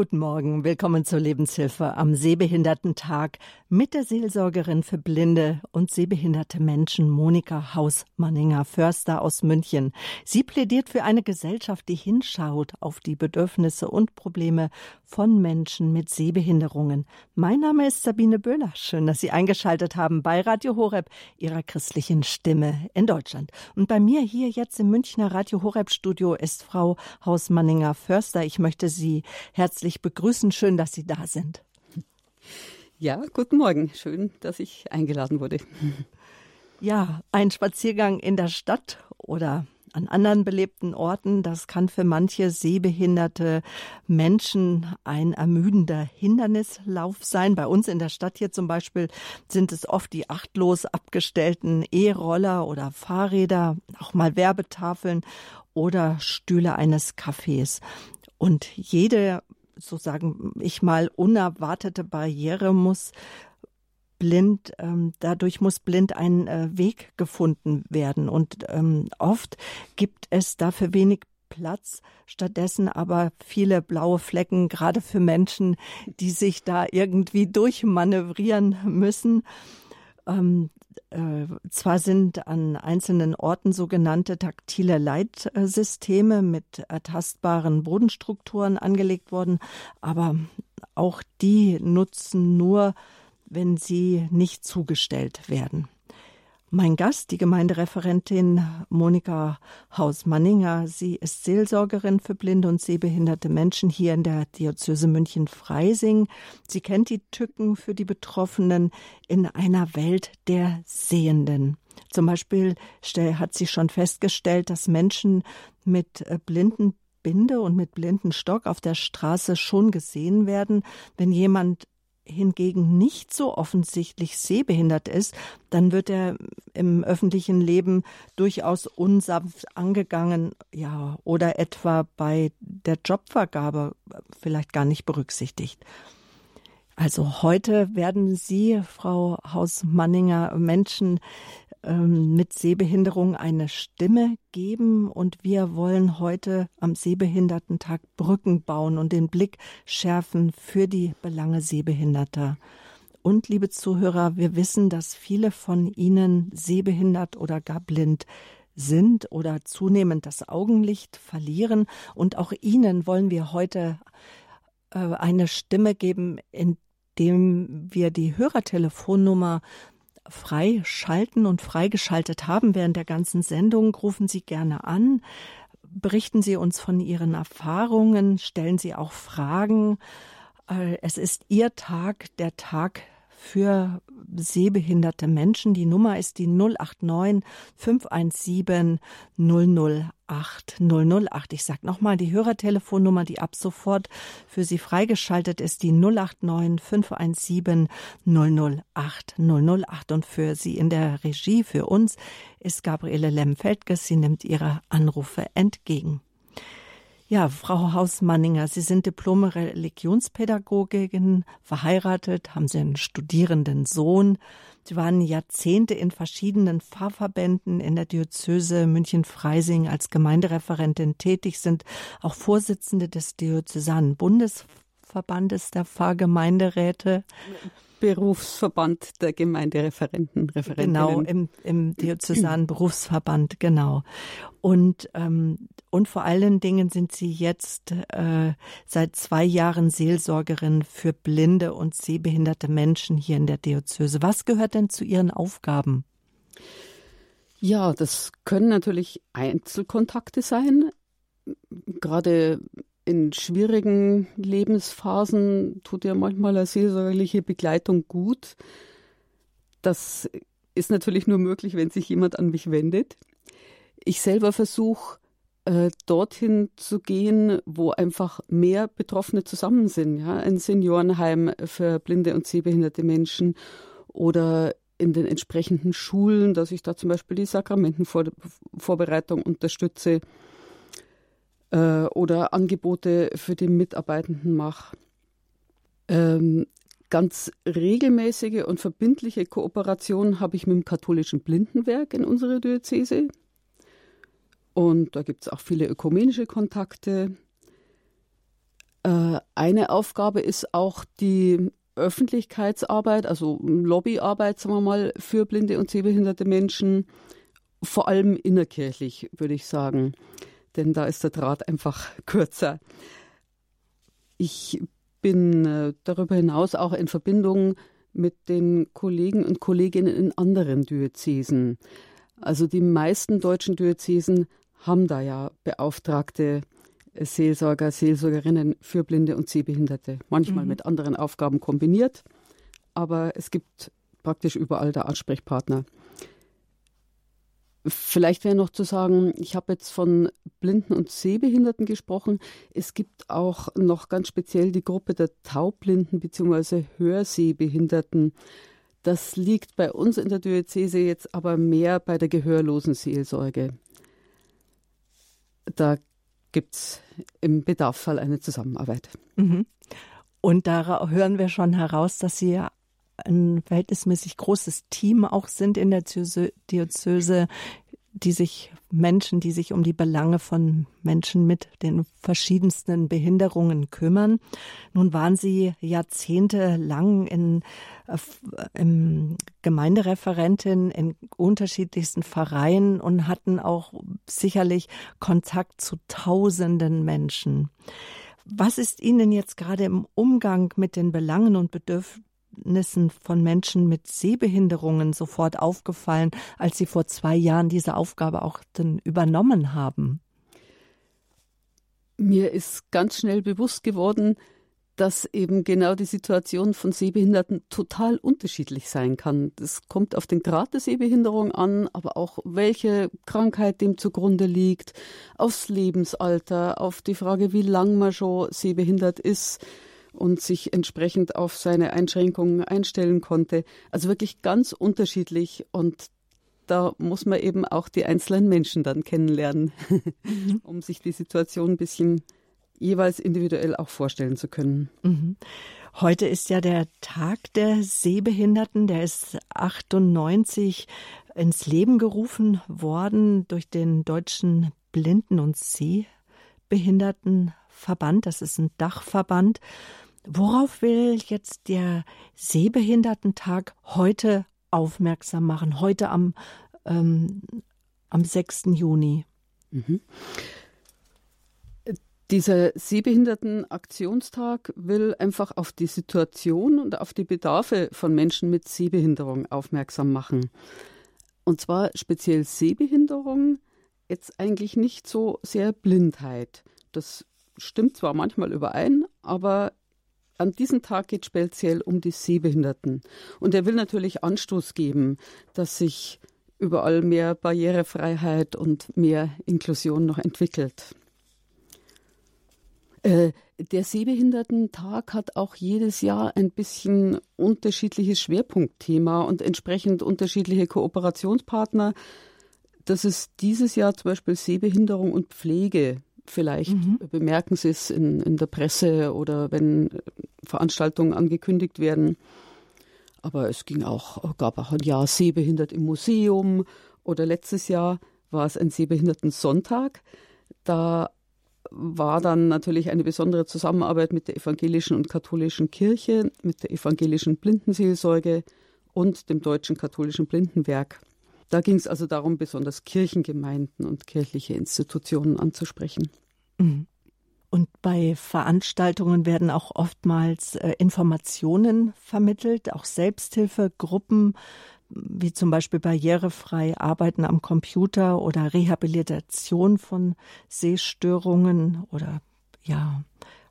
Guten Morgen, willkommen zur Lebenshilfe am Sehbehindertentag mit der Seelsorgerin für blinde und sehbehinderte Menschen Monika Hausmanninger Förster aus München. Sie plädiert für eine Gesellschaft, die hinschaut auf die Bedürfnisse und Probleme von Menschen mit Sehbehinderungen. Mein Name ist Sabine Böhler. Schön, dass Sie eingeschaltet haben bei Radio Horeb, Ihrer christlichen Stimme in Deutschland. Und bei mir hier jetzt im Münchner Radio Horeb Studio ist Frau Hausmanninger Förster. Ich möchte Sie herzlich begrüßen. Schön, dass Sie da sind. Ja, guten Morgen. Schön, dass ich eingeladen wurde. Ja, ein Spaziergang in der Stadt oder an anderen belebten Orten, das kann für manche sehbehinderte Menschen ein ermüdender Hindernislauf sein. Bei uns in der Stadt hier zum Beispiel sind es oft die achtlos abgestellten E-Roller oder Fahrräder, auch mal Werbetafeln oder Stühle eines Cafés. Und jede, so sagen ich mal, unerwartete Barriere muss blind, ähm, dadurch muss blind ein äh, Weg gefunden werden. Und ähm, oft gibt es dafür wenig Platz, stattdessen aber viele blaue Flecken, gerade für Menschen, die sich da irgendwie durchmanövrieren müssen. Ähm, äh, zwar sind an einzelnen Orten sogenannte taktile Leitsysteme mit ertastbaren Bodenstrukturen angelegt worden, aber auch die nutzen nur, wenn sie nicht zugestellt werden. Mein Gast, die Gemeindereferentin Monika Haus-Manninger. Sie ist Seelsorgerin für blinde und sehbehinderte Menschen hier in der Diözese München-Freising. Sie kennt die Tücken für die Betroffenen in einer Welt der Sehenden. Zum Beispiel hat sie schon festgestellt, dass Menschen mit äh, blinden Binde und mit blinden Stock auf der Straße schon gesehen werden. Wenn jemand hingegen nicht so offensichtlich sehbehindert ist, dann wird er im öffentlichen Leben durchaus unsanft angegangen, ja, oder etwa bei der Jobvergabe vielleicht gar nicht berücksichtigt. Also heute werden Sie, Frau Hausmanninger, Menschen ähm, mit Sehbehinderung eine Stimme geben und wir wollen heute am Sehbehindertentag Brücken bauen und den Blick schärfen für die Belange Sehbehinderter. Und liebe Zuhörer, wir wissen, dass viele von Ihnen sehbehindert oder gar blind sind oder zunehmend das Augenlicht verlieren. Und auch Ihnen wollen wir heute äh, eine Stimme geben, indem wir die Hörertelefonnummer freischalten und freigeschaltet haben während der ganzen Sendung, rufen Sie gerne an. Berichten Sie uns von Ihren Erfahrungen, stellen Sie auch Fragen. Äh, es ist Ihr Tag, der Tag für sehbehinderte Menschen. Die Nummer ist die 089 517 008 008. Ich sage nochmal die Hörertelefonnummer, die ab sofort für Sie freigeschaltet ist, die 089 517 008 008. Und für Sie in der Regie, für uns, ist Gabriele Lemfeldges. Sie nimmt Ihre Anrufe entgegen. Ja, Frau Hausmanninger, Sie sind Diplome Religionspädagogin, verheiratet, haben Sie einen studierenden Sohn. Sie waren Jahrzehnte in verschiedenen Pfarrverbänden in der Diözese München-Freising als Gemeindereferentin tätig, sind auch Vorsitzende des Diözesanen Bundesverbandes der Pfarrgemeinderäte. Berufsverband der Gemeindereferenten, Referentinnen. Genau, im, im Diözesanen Berufsverband, genau. Und, ähm, und vor allen Dingen sind Sie jetzt äh, seit zwei Jahren Seelsorgerin für blinde und sehbehinderte Menschen hier in der Diözese. Was gehört denn zu Ihren Aufgaben? Ja, das können natürlich Einzelkontakte sein. Gerade in schwierigen Lebensphasen tut ja manchmal eine seelsorgerliche Begleitung gut. Das ist natürlich nur möglich, wenn sich jemand an mich wendet. Ich selber versuche, äh, dorthin zu gehen, wo einfach mehr Betroffene zusammen sind. Ja? Ein Seniorenheim für blinde und sehbehinderte Menschen oder in den entsprechenden Schulen, dass ich da zum Beispiel die Sakramentenvorbereitung unterstütze äh, oder Angebote für die Mitarbeitenden mache. Ähm, ganz regelmäßige und verbindliche Kooperation habe ich mit dem katholischen Blindenwerk in unserer Diözese. Und da gibt es auch viele ökumenische Kontakte. Äh, eine Aufgabe ist auch die Öffentlichkeitsarbeit, also Lobbyarbeit, sagen wir mal, für blinde und sehbehinderte Menschen, vor allem innerkirchlich, würde ich sagen. Denn da ist der Draht einfach kürzer. Ich bin äh, darüber hinaus auch in Verbindung mit den Kollegen und Kolleginnen in anderen Diözesen. Also die meisten deutschen Diözesen haben da ja beauftragte Seelsorger, Seelsorgerinnen für Blinde und Sehbehinderte. Manchmal mhm. mit anderen Aufgaben kombiniert, aber es gibt praktisch überall der Ansprechpartner. Vielleicht wäre noch zu sagen, ich habe jetzt von Blinden und Sehbehinderten gesprochen. Es gibt auch noch ganz speziell die Gruppe der Taubblinden bzw. Hörsehbehinderten. Das liegt bei uns in der Diözese jetzt aber mehr bei der gehörlosen Seelsorge. Da gibt es im Bedarfsfall eine Zusammenarbeit. Mhm. Und da hören wir schon heraus, dass Sie ja ein verhältnismäßig großes Team auch sind in der Diözese, die sich Menschen, die sich um die Belange von Menschen mit den verschiedensten Behinderungen kümmern. Nun waren Sie jahrzehntelang in, äh, im Gemeindereferentin in unterschiedlichsten Vereinen und hatten auch sicherlich Kontakt zu tausenden Menschen. Was ist Ihnen jetzt gerade im Umgang mit den Belangen und Bedürfnissen Bedürfnissen von Menschen mit Sehbehinderungen sofort aufgefallen, als Sie vor zwei Jahren diese Aufgabe auch dann übernommen haben? Mir ist ganz schnell bewusst geworden, dass eben genau die Situation von Sehbehinderten total unterschiedlich sein kann. Es kommt auf den Grad der Sehbehinderung an, aber auch welche Krankheit dem zugrunde liegt, aufs Lebensalter, auf die Frage, wie lang man schon sehbehindert ist und sich entsprechend auf seine Einschränkungen einstellen konnte. Also wirklich ganz unterschiedlich und da muss man eben auch die einzelnen Menschen dann kennenlernen, mhm. um sich die Situation ein bisschen jeweils individuell auch vorstellen zu können. Mhm. Heute ist ja der Tag der Sehbehinderten, der ist 98 ins Leben gerufen worden durch den Deutschen Blinden- und Sehbehindertenverband. Das ist ein Dachverband. Worauf will jetzt der Sehbehindertentag heute aufmerksam machen, heute am, ähm, am 6. Juni? Mhm. Dieser Sehbehindertenaktionstag will einfach auf die Situation und auf die Bedarfe von Menschen mit Sehbehinderung aufmerksam machen. Und zwar speziell Sehbehinderung, jetzt eigentlich nicht so sehr Blindheit. Das stimmt zwar manchmal überein, aber an diesem Tag geht speziell um die Sehbehinderten. Und er will natürlich Anstoß geben, dass sich überall mehr Barrierefreiheit und mehr Inklusion noch entwickelt. Äh, der Sehbehindertentag hat auch jedes Jahr ein bisschen unterschiedliches Schwerpunktthema und entsprechend unterschiedliche Kooperationspartner. Das ist dieses Jahr zum Beispiel Sehbehinderung und Pflege Vielleicht mhm. bemerken Sie es in, in der Presse oder wenn Veranstaltungen angekündigt werden. Aber es ging auch, gab auch ein Jahr Sehbehindert im Museum oder letztes Jahr war es ein Sehbehinderten-Sonntag. Da war dann natürlich eine besondere Zusammenarbeit mit der evangelischen und katholischen Kirche, mit der evangelischen Blindenseelsorge und dem deutschen katholischen Blindenwerk. Da ging es also darum, besonders Kirchengemeinden und kirchliche Institutionen anzusprechen. Mhm. Und bei Veranstaltungen werden auch oftmals äh, Informationen vermittelt, auch Selbsthilfegruppen, wie zum Beispiel barrierefrei Arbeiten am Computer oder Rehabilitation von Sehstörungen oder ja,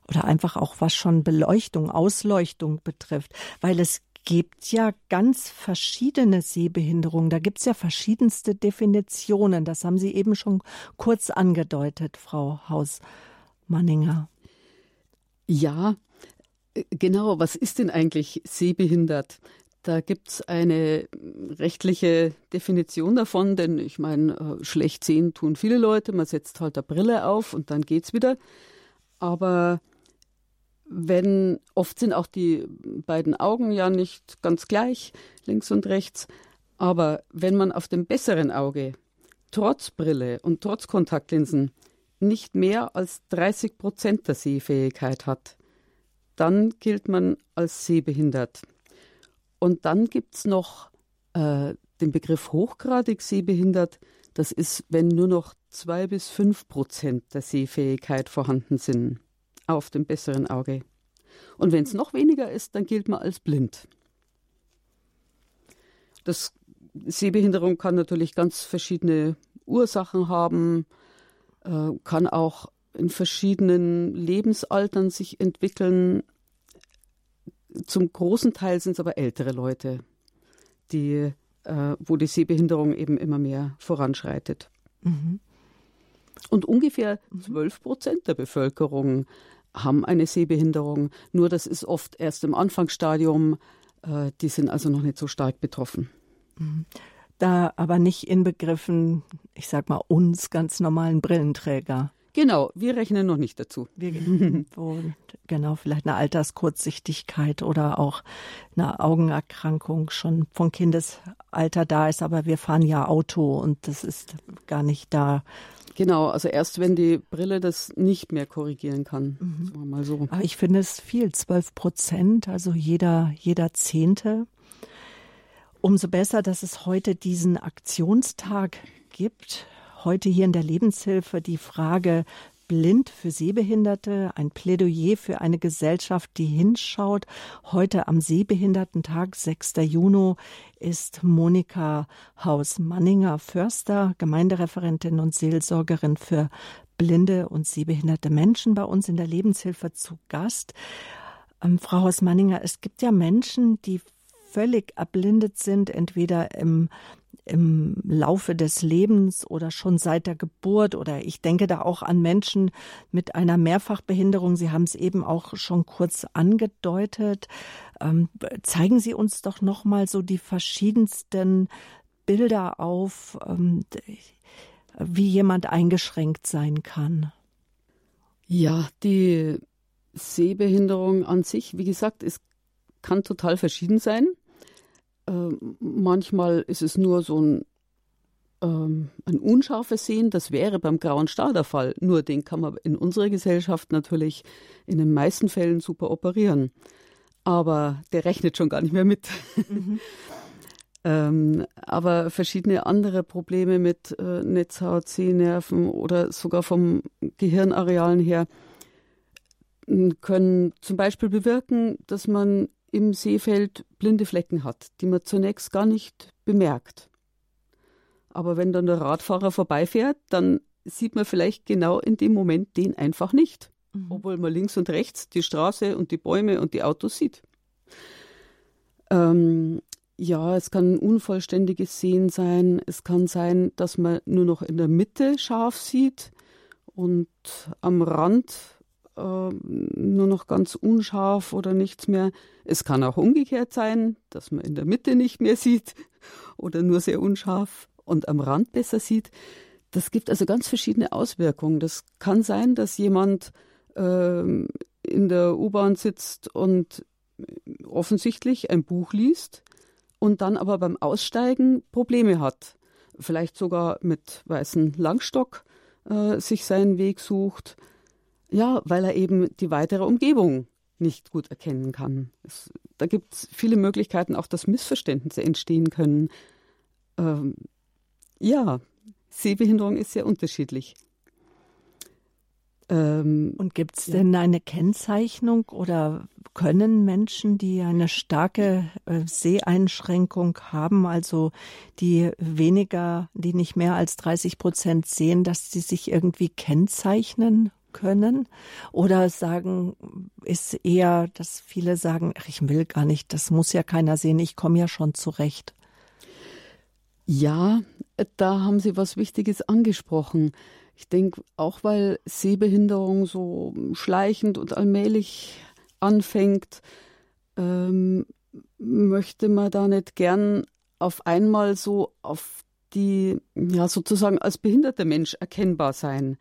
oder einfach auch was schon Beleuchtung, Ausleuchtung betrifft, weil es gibt ja ganz verschiedene Sehbehinderungen. Da gibt es ja verschiedenste Definitionen. Das haben Sie eben schon kurz angedeutet, Frau Hausmanninger. Ja, äh, genau. Was ist denn eigentlich sehbehindert? Da gibt es eine rechtliche Definition davon, denn ich meine, äh, schlecht sehen tun viele Leute. Man setzt halt eine Brille auf und dann geht's wieder. Aber wenn oft sind auch die beiden Augen ja nicht ganz gleich, links und rechts, aber wenn man auf dem besseren Auge trotz Brille und trotz Kontaktlinsen nicht mehr als 30 Prozent der Sehfähigkeit hat, dann gilt man als sehbehindert. Und dann gibt es noch äh, den Begriff hochgradig sehbehindert. Das ist, wenn nur noch zwei bis fünf Prozent der Sehfähigkeit vorhanden sind auf dem besseren Auge. Und wenn es noch weniger ist, dann gilt man als blind. Das Sehbehinderung kann natürlich ganz verschiedene Ursachen haben, äh, kann auch in verschiedenen Lebensaltern sich entwickeln. Zum großen Teil sind es aber ältere Leute, die, äh, wo die Sehbehinderung eben immer mehr voranschreitet. Mhm. Und ungefähr 12 Prozent der Bevölkerung haben eine Sehbehinderung. Nur das ist oft erst im Anfangsstadium. Äh, die sind also noch nicht so stark betroffen. Mhm da aber nicht inbegriffen, ich sag mal, uns ganz normalen Brillenträger. Genau, wir rechnen noch nicht dazu. Wir, wo, genau, vielleicht eine Alterskurzsichtigkeit oder auch eine Augenerkrankung schon von Kindesalter da ist, aber wir fahren ja Auto und das ist gar nicht da. Genau, also erst wenn die Brille das nicht mehr korrigieren kann. Mhm. Mal so. Aber ich finde es viel, zwölf Prozent, also jeder, jeder Zehnte. Umso besser, dass es heute diesen Aktionstag gibt. Heute hier in der Lebenshilfe die Frage blind für Sehbehinderte, ein Plädoyer für eine Gesellschaft, die hinschaut. Heute am Sehbehindertentag, 6. Juni, ist Monika Haus-Manninger-Förster, Gemeindereferentin und Seelsorgerin für blinde und sehbehinderte Menschen bei uns in der Lebenshilfe zu Gast. Ähm, Frau Haus-Manninger, es gibt ja Menschen, die völlig erblindet sind, entweder im im Laufe des Lebens oder schon seit der Geburt oder ich denke da auch an Menschen mit einer Mehrfachbehinderung. Sie haben es eben auch schon kurz angedeutet. Ähm, zeigen Sie uns doch noch mal so die verschiedensten Bilder auf, ähm, wie jemand eingeschränkt sein kann. Ja, die Sehbehinderung an sich, wie gesagt, es kann total verschieden sein. Äh, manchmal ist es nur so ein, ähm, ein unscharfes Sehen. Das wäre beim grauen Star der Fall. Nur den kann man in unserer Gesellschaft natürlich in den meisten Fällen super operieren. Aber der rechnet schon gar nicht mehr mit. Mhm. ähm, aber verschiedene andere Probleme mit äh, Netzhaut, Sehnerven oder sogar vom Gehirnarealen her können zum Beispiel bewirken, dass man im Seefeld blinde Flecken hat, die man zunächst gar nicht bemerkt. Aber wenn dann der Radfahrer vorbeifährt, dann sieht man vielleicht genau in dem Moment den einfach nicht, mhm. obwohl man links und rechts die Straße und die Bäume und die Autos sieht. Ähm, ja, es kann ein unvollständiges Sehen sein. Es kann sein, dass man nur noch in der Mitte scharf sieht und am Rand äh, nur noch ganz unscharf oder nichts mehr. Es kann auch umgekehrt sein, dass man in der Mitte nicht mehr sieht oder nur sehr unscharf und am Rand besser sieht. Das gibt also ganz verschiedene Auswirkungen. Das kann sein, dass jemand äh, in der U-Bahn sitzt und offensichtlich ein Buch liest und dann aber beim Aussteigen Probleme hat. Vielleicht sogar mit weißem Langstock äh, sich seinen Weg sucht ja, weil er eben die weitere Umgebung nicht gut erkennen kann. Es, da gibt es viele Möglichkeiten, auch dass Missverständnisse entstehen können. Ähm, ja, Sehbehinderung ist sehr unterschiedlich. Ähm, Und gibt es ja. denn eine Kennzeichnung oder können Menschen, die eine starke äh, Seheinschränkung haben, also die weniger, die nicht mehr als 30 Prozent sehen, dass sie sich irgendwie kennzeichnen können? Oder sagen, ist eher, dass viele sagen, ach, ich will gar nicht, das muss ja keiner sehen, ich komme ja schon zurecht. Ja, da haben Sie was Wichtiges angesprochen. Ich denke, auch weil Sehbehinderung so schleichend und allmählich anfängt, ähm, möchte man da nicht gern auf einmal so auf die, ja, sozusagen als behinderter Mensch erkennbar sein.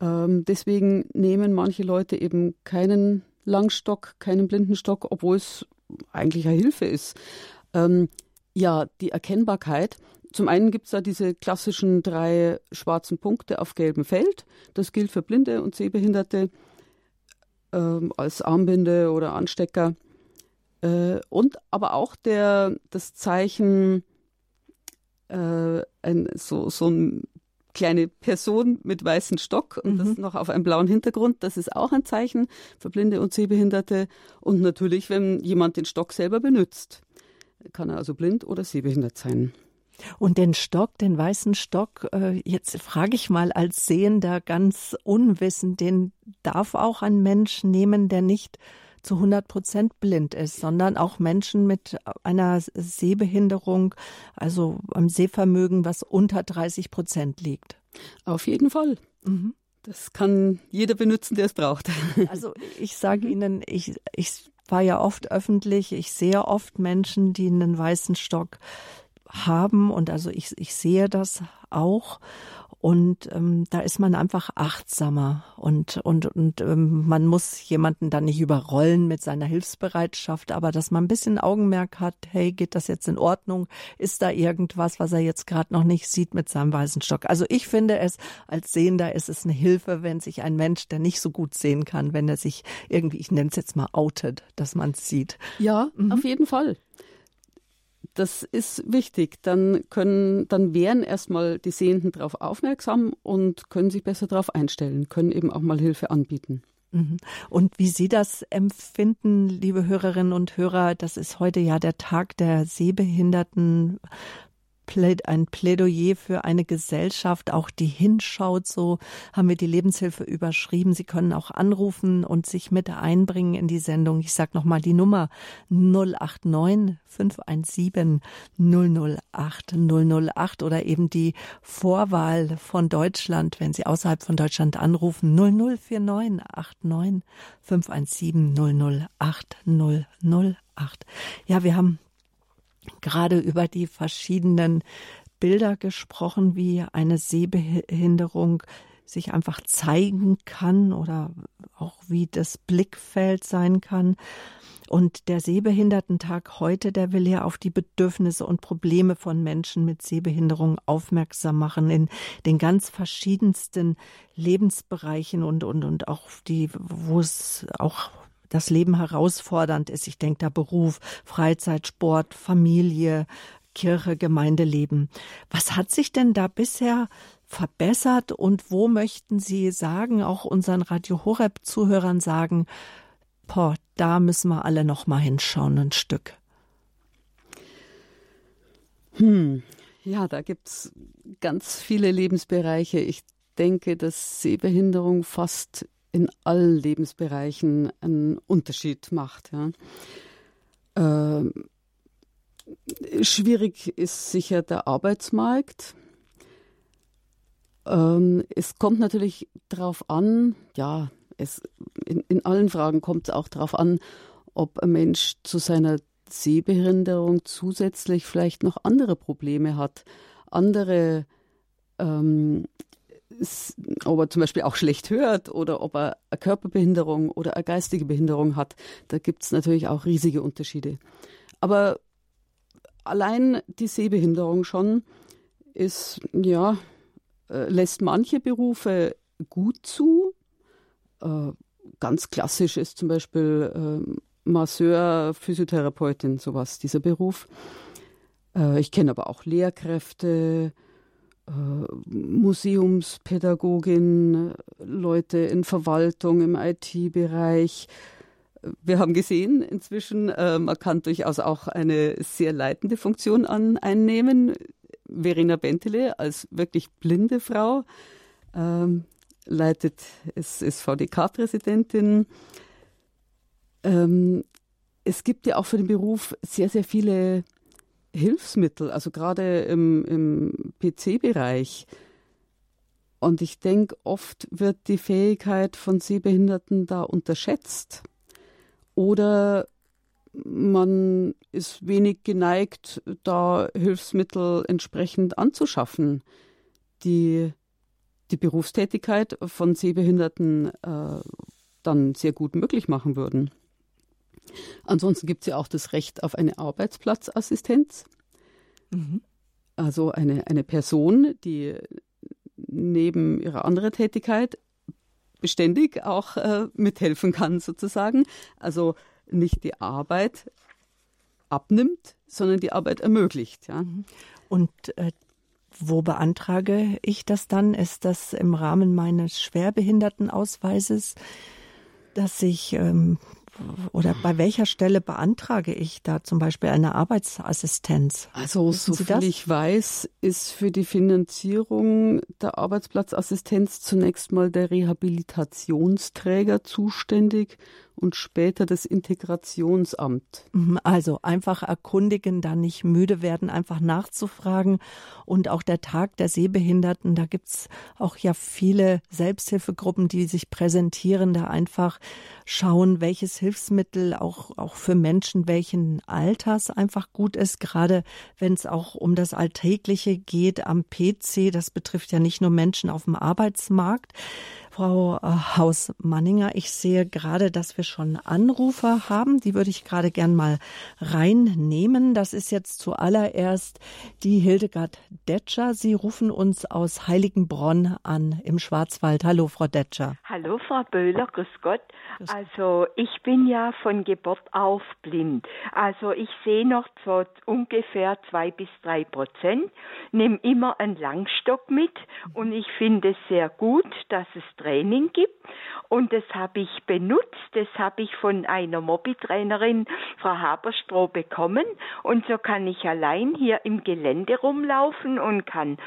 Ähm, deswegen nehmen manche Leute eben keinen Langstock, keinen Blindenstock, obwohl es eigentlich eine Hilfe ist. Ähm, ja, die Erkennbarkeit, zum einen gibt es da diese klassischen drei schwarzen Punkte auf gelbem Feld. Das gilt für Blinde und Sehbehinderte äh, als Armbinde oder Anstecker. Äh, und aber auch der, das Zeichen, äh, ein, so, so eine kleine Person mit weißem Stock und mhm. das noch auf einem blauen Hintergrund. Das ist auch ein Zeichen für Blinde und Sehbehinderte. Und natürlich, wenn jemand den Stock selber benutzt, kann er also blind oder sehbehindert sein. Und den Stock, den weißen Stock, äh, jetzt frage ich mal als Sehender ganz unwissend, den darf auch ein Mensch nehmen, der nicht zu 100 Prozent blind ist, sondern auch Menschen mit einer Sehbehinderung, also einem Sehvermögen, was unter 30 Prozent liegt. Auf jeden Fall. Mhm. Das kann jeder benutzen, der es braucht. Also ich sage Ihnen, ich, ich war ja oft öffentlich, ich sehe oft Menschen, die einen weißen Stock haben und also ich, ich sehe das auch und ähm, da ist man einfach achtsamer und und und ähm, man muss jemanden dann nicht überrollen mit seiner Hilfsbereitschaft, aber dass man ein bisschen Augenmerk hat, hey, geht das jetzt in Ordnung? Ist da irgendwas, was er jetzt gerade noch nicht sieht mit seinem weißen Stock? Also ich finde es als Sehender ist es eine Hilfe, wenn sich ein Mensch, der nicht so gut sehen kann, wenn er sich irgendwie, ich nenne es jetzt mal outet, dass man es sieht. Ja, mhm. auf jeden Fall. Das ist wichtig. Dann können, dann wären erstmal die Sehenden darauf aufmerksam und können sich besser darauf einstellen, können eben auch mal Hilfe anbieten. Mhm. Und wie Sie das empfinden, liebe Hörerinnen und Hörer, das ist heute ja der Tag der Sehbehinderten ein Plädoyer für eine Gesellschaft, auch die hinschaut. So haben wir die Lebenshilfe überschrieben. Sie können auch anrufen und sich mit einbringen in die Sendung. Ich sage nochmal die Nummer 089 517 008 008 oder eben die Vorwahl von Deutschland, wenn Sie außerhalb von Deutschland anrufen, 0049 89 517 008 008. Ja, wir haben gerade über die verschiedenen Bilder gesprochen, wie eine Sehbehinderung sich einfach zeigen kann oder auch wie das Blickfeld sein kann. Und der Sehbehindertentag heute, der will ja auf die Bedürfnisse und Probleme von Menschen mit Sehbehinderung aufmerksam machen in den ganz verschiedensten Lebensbereichen und, und, und auch die, wo es auch das Leben herausfordernd ist. Ich denke da Beruf, Freizeit, Sport, Familie, Kirche, Gemeindeleben. Was hat sich denn da bisher verbessert und wo möchten Sie sagen, auch unseren Radio Horeb Zuhörern sagen, boah, da müssen wir alle noch mal hinschauen ein Stück. Hm, ja, da gibt's ganz viele Lebensbereiche. Ich denke, dass Sehbehinderung fast in allen Lebensbereichen einen Unterschied macht. Ja. Äh, schwierig ist sicher der Arbeitsmarkt. Ähm, es kommt natürlich darauf an, ja, es, in, in allen Fragen kommt es auch darauf an, ob ein Mensch zu seiner Sehbehinderung zusätzlich vielleicht noch andere Probleme hat, andere ähm, ob er zum Beispiel auch schlecht hört oder ob er eine Körperbehinderung oder eine geistige Behinderung hat. Da gibt es natürlich auch riesige Unterschiede. Aber allein die Sehbehinderung schon ist, ja, äh, lässt manche Berufe gut zu. Äh, ganz klassisch ist zum Beispiel äh, Masseur, Physiotherapeutin, sowas, dieser Beruf. Ich kenne aber auch Lehrkräfte, äh, Museumspädagogin, Leute in Verwaltung, im IT-Bereich. Wir haben gesehen, inzwischen, äh, man kann durchaus auch eine sehr leitende Funktion an, einnehmen. Verena Bentele als wirklich blinde Frau ähm, leitet, ist, ist VDK-Präsidentin. Ähm, es gibt ja auch für den Beruf sehr, sehr viele Hilfsmittel, also gerade im, im PC-Bereich. Und ich denke, oft wird die Fähigkeit von Sehbehinderten da unterschätzt. Oder man ist wenig geneigt, da Hilfsmittel entsprechend anzuschaffen, die die Berufstätigkeit von Sehbehinderten äh, dann sehr gut möglich machen würden. Ansonsten gibt es ja auch das Recht auf eine Arbeitsplatzassistenz. Mhm. Also eine, eine Person, die neben ihrer anderen Tätigkeit beständig auch äh, mithelfen kann, sozusagen. Also nicht die Arbeit abnimmt, sondern die Arbeit ermöglicht. Ja. Und äh, wo beantrage ich das dann? Ist das im Rahmen meines Schwerbehindertenausweises, dass ich ähm, oder bei welcher Stelle beantrage ich da zum Beispiel eine Arbeitsassistenz? Also, so viel ich weiß, ist für die Finanzierung der Arbeitsplatzassistenz zunächst mal der Rehabilitationsträger zuständig und später das Integrationsamt. Mhm, also einfach erkundigen, dann nicht müde werden, einfach nachzufragen. Und auch der Tag der Sehbehinderten, da gibt's auch ja viele Selbsthilfegruppen, die sich präsentieren, da einfach schauen, welches Hilfsmittel auch, auch für Menschen welchen Alters einfach gut ist, gerade wenn es auch um das Alltägliche geht am PC. Das betrifft ja nicht nur Menschen auf dem Arbeitsmarkt. Frau äh, Haus-Manninger, ich sehe gerade, dass wir schon Anrufer haben. Die würde ich gerade gern mal reinnehmen. Das ist jetzt zuallererst die Hildegard Detscher. Sie rufen uns aus Heiligenbronn an im Schwarzwald. Hallo, Frau Detscher. Hallo, Frau Böhler. Grüß Gott. Also, ich bin ja von Geburt auf blind. Also, ich sehe noch so ungefähr zwei bis drei Prozent, nehme immer einen Langstock mit und ich finde es sehr gut, dass es Training gibt. Und das habe ich benutzt. Das habe ich von einer Mobbytrainerin, Frau Haberstroh, bekommen. Und so kann ich allein hier im Gelände rumlaufen und kann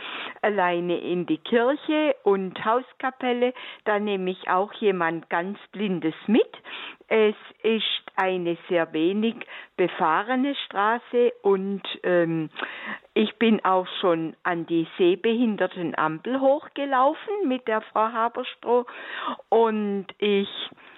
alleine in die Kirche und Hauskapelle. Da nehme ich auch jemand ganz Blindes mit. Es ist eine sehr wenig befahrene Straße und ähm, ich bin auch schon an die Sehbehindertenampel hochgelaufen mit der Frau Haberstroh und ich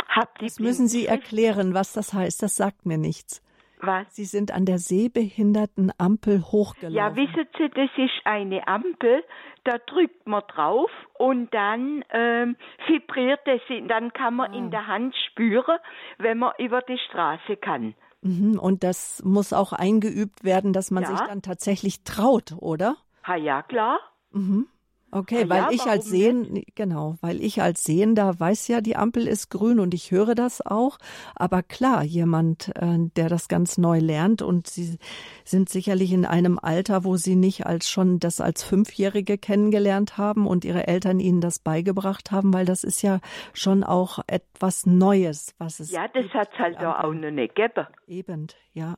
habe die. Das müssen Sie erklären, was das heißt. Das sagt mir nichts. Was? Sie sind an der Sehbehindertenampel hochgelaufen. Ja, wissen Sie, das ist eine Ampel, da drückt man drauf und dann ähm, vibriert es, dann kann man ah. in der Hand spüren, wenn man über die Straße kann. Mhm, und das muss auch eingeübt werden, dass man ja. sich dann tatsächlich traut, oder? Ha, ja, klar. Mhm. Okay, ja, weil ich als Sehen, genau, weil ich als Sehender weiß ja, die Ampel ist grün und ich höre das auch. Aber klar, jemand, äh, der das ganz neu lernt und Sie sind sicherlich in einem Alter, wo Sie nicht als schon das als Fünfjährige kennengelernt haben und Ihre Eltern Ihnen das beigebracht haben, weil das ist ja schon auch etwas Neues, was es. Ja, das hat halt auch noch nicht gegeben. Eben, ja.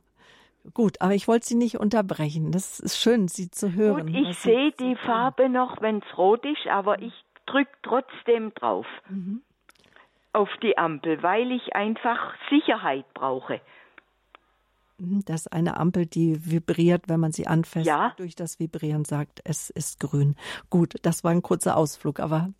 Gut, aber ich wollte Sie nicht unterbrechen. Das ist schön, Sie zu hören. Gut, ich sehe die Farbe noch, wenn es rot ist, aber ich drücke trotzdem drauf mhm. auf die Ampel, weil ich einfach Sicherheit brauche. Mhm, das ist eine Ampel, die vibriert, wenn man sie anfasst. Ja. Durch das Vibrieren sagt, es ist grün. Gut, das war ein kurzer Ausflug, aber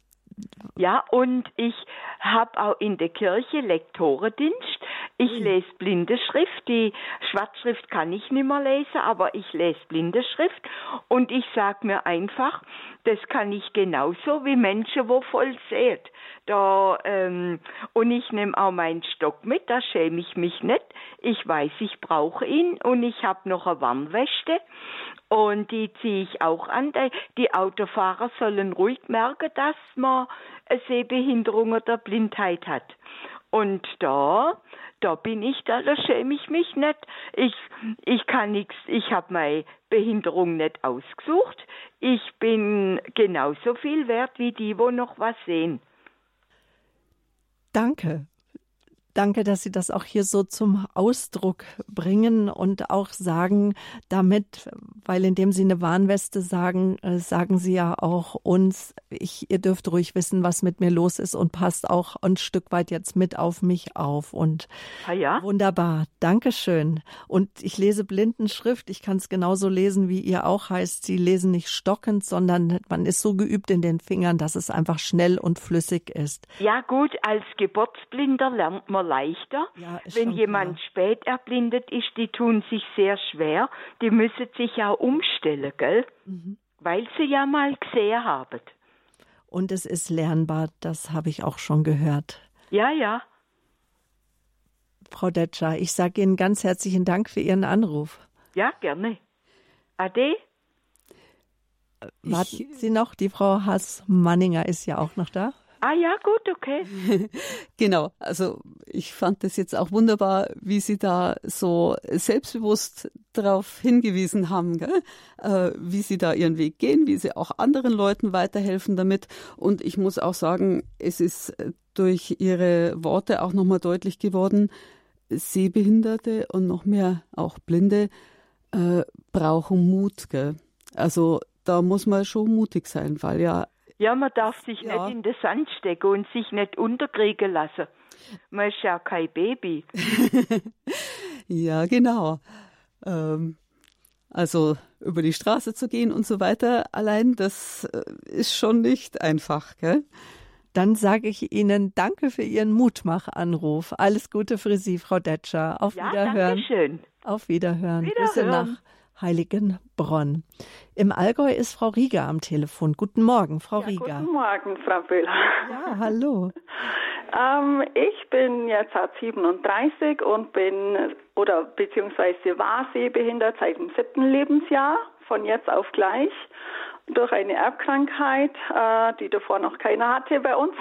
ja, und ich habe auch in der Kirche Lektorendienst. Ich mhm. lese blinde Schrift. Die Schwarzschrift kann ich nicht mehr lesen, aber ich lese blinde Schrift. Und ich sage mir einfach, das kann ich genauso wie Menschen, wo voll sehen. Da, ähm, und ich nehme auch meinen Stock mit, da schäme ich mich nicht. Ich weiß, ich brauche ihn und ich habe noch eine Warnweste und die ziehe ich auch an. Die Autofahrer sollen ruhig merken, dass man eine Sehbehinderung oder Blindheit hat. Und da, da bin ich da, da schäme ich mich nicht. Ich, ich kann nichts, ich habe meine Behinderung nicht ausgesucht. Ich bin genauso viel wert wie die, wo noch was sehen. Danke Danke, dass Sie das auch hier so zum Ausdruck bringen und auch sagen damit, weil indem Sie eine Warnweste sagen, äh, sagen Sie ja auch uns, ich, ihr dürft ruhig wissen, was mit mir los ist und passt auch ein Stück weit jetzt mit auf mich auf. Und ah ja? wunderbar. Dankeschön. Und ich lese Blindenschrift. Ich kann es genauso lesen, wie ihr auch heißt. Sie lesen nicht stockend, sondern man ist so geübt in den Fingern, dass es einfach schnell und flüssig ist. Ja, gut, als Geburtsblinder lernt man leichter. Ja, Wenn jemand klar. spät erblindet ist, die tun sich sehr schwer. Die müssen sich auch umstellen, gell? Mhm. Weil sie ja mal gesehen haben. Und es ist lernbar, das habe ich auch schon gehört. Ja, ja. Frau Detscher, ich sage Ihnen ganz herzlichen Dank für Ihren Anruf. Ja, gerne. Ade. Warten Sie noch, die Frau Haas-Manninger ist ja auch noch da. Ah ja, gut, okay. genau, also ich fand das jetzt auch wunderbar, wie Sie da so selbstbewusst darauf hingewiesen haben, äh, wie Sie da Ihren Weg gehen, wie Sie auch anderen Leuten weiterhelfen damit. Und ich muss auch sagen, es ist durch Ihre Worte auch nochmal deutlich geworden, Sehbehinderte und noch mehr auch Blinde äh, brauchen Mut. Gell? Also da muss man schon mutig sein, weil ja ja, man darf sich ja. nicht in den Sand stecken und sich nicht unterkriegen lassen. Man ist ja kein Baby. ja, genau. Ähm, also über die Straße zu gehen und so weiter, allein das äh, ist schon nicht einfach, gell? Dann sage ich Ihnen Danke für Ihren Mutmachanruf. Alles Gute für Sie, Frau Detscher. Auf ja, Wiederhören. Dankeschön. Auf Wiederhören. Wiederhören. Grüße nach Heiligenbronn. Im Allgäu ist Frau Rieger am Telefon. Guten Morgen, Frau ja, Rieger. Guten Morgen, Frau Böhler. Ja, hallo. ähm, ich bin jetzt 37 und bin oder beziehungsweise war sehbehindert seit dem siebten Lebensjahr, von jetzt auf gleich durch eine Erbkrankheit, äh, die davor noch keiner hatte bei uns.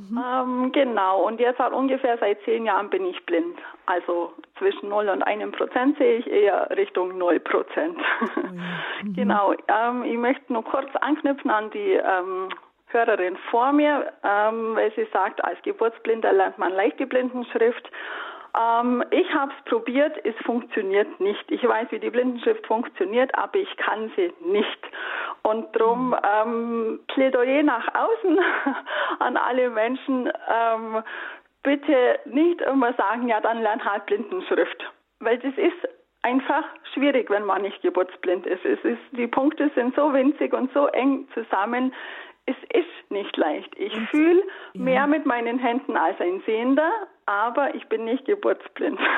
Mhm. ähm, genau, und jetzt halt ungefähr seit zehn Jahren bin ich blind. Also zwischen 0 und 1 Prozent sehe ich eher Richtung 0 Prozent. Mhm. Genau, ähm, ich möchte nur kurz anknüpfen an die ähm, Hörerin vor mir, ähm, weil sie sagt, als Geburtsblinder lernt man leicht die Blindenschrift. Ähm, ich habe es probiert, es funktioniert nicht. Ich weiß, wie die Blindenschrift funktioniert, aber ich kann sie nicht. Und darum ähm, Plädoyer nach außen an alle Menschen, ähm, bitte nicht immer sagen, ja, dann lern halt Blindenschrift. Weil das ist einfach schwierig, wenn man nicht geburtsblind ist. Es ist. Die Punkte sind so winzig und so eng zusammen. Es ist nicht leicht. Ich fühle ja. mehr mit meinen Händen als ein Sehender, aber ich bin nicht geburtsblind.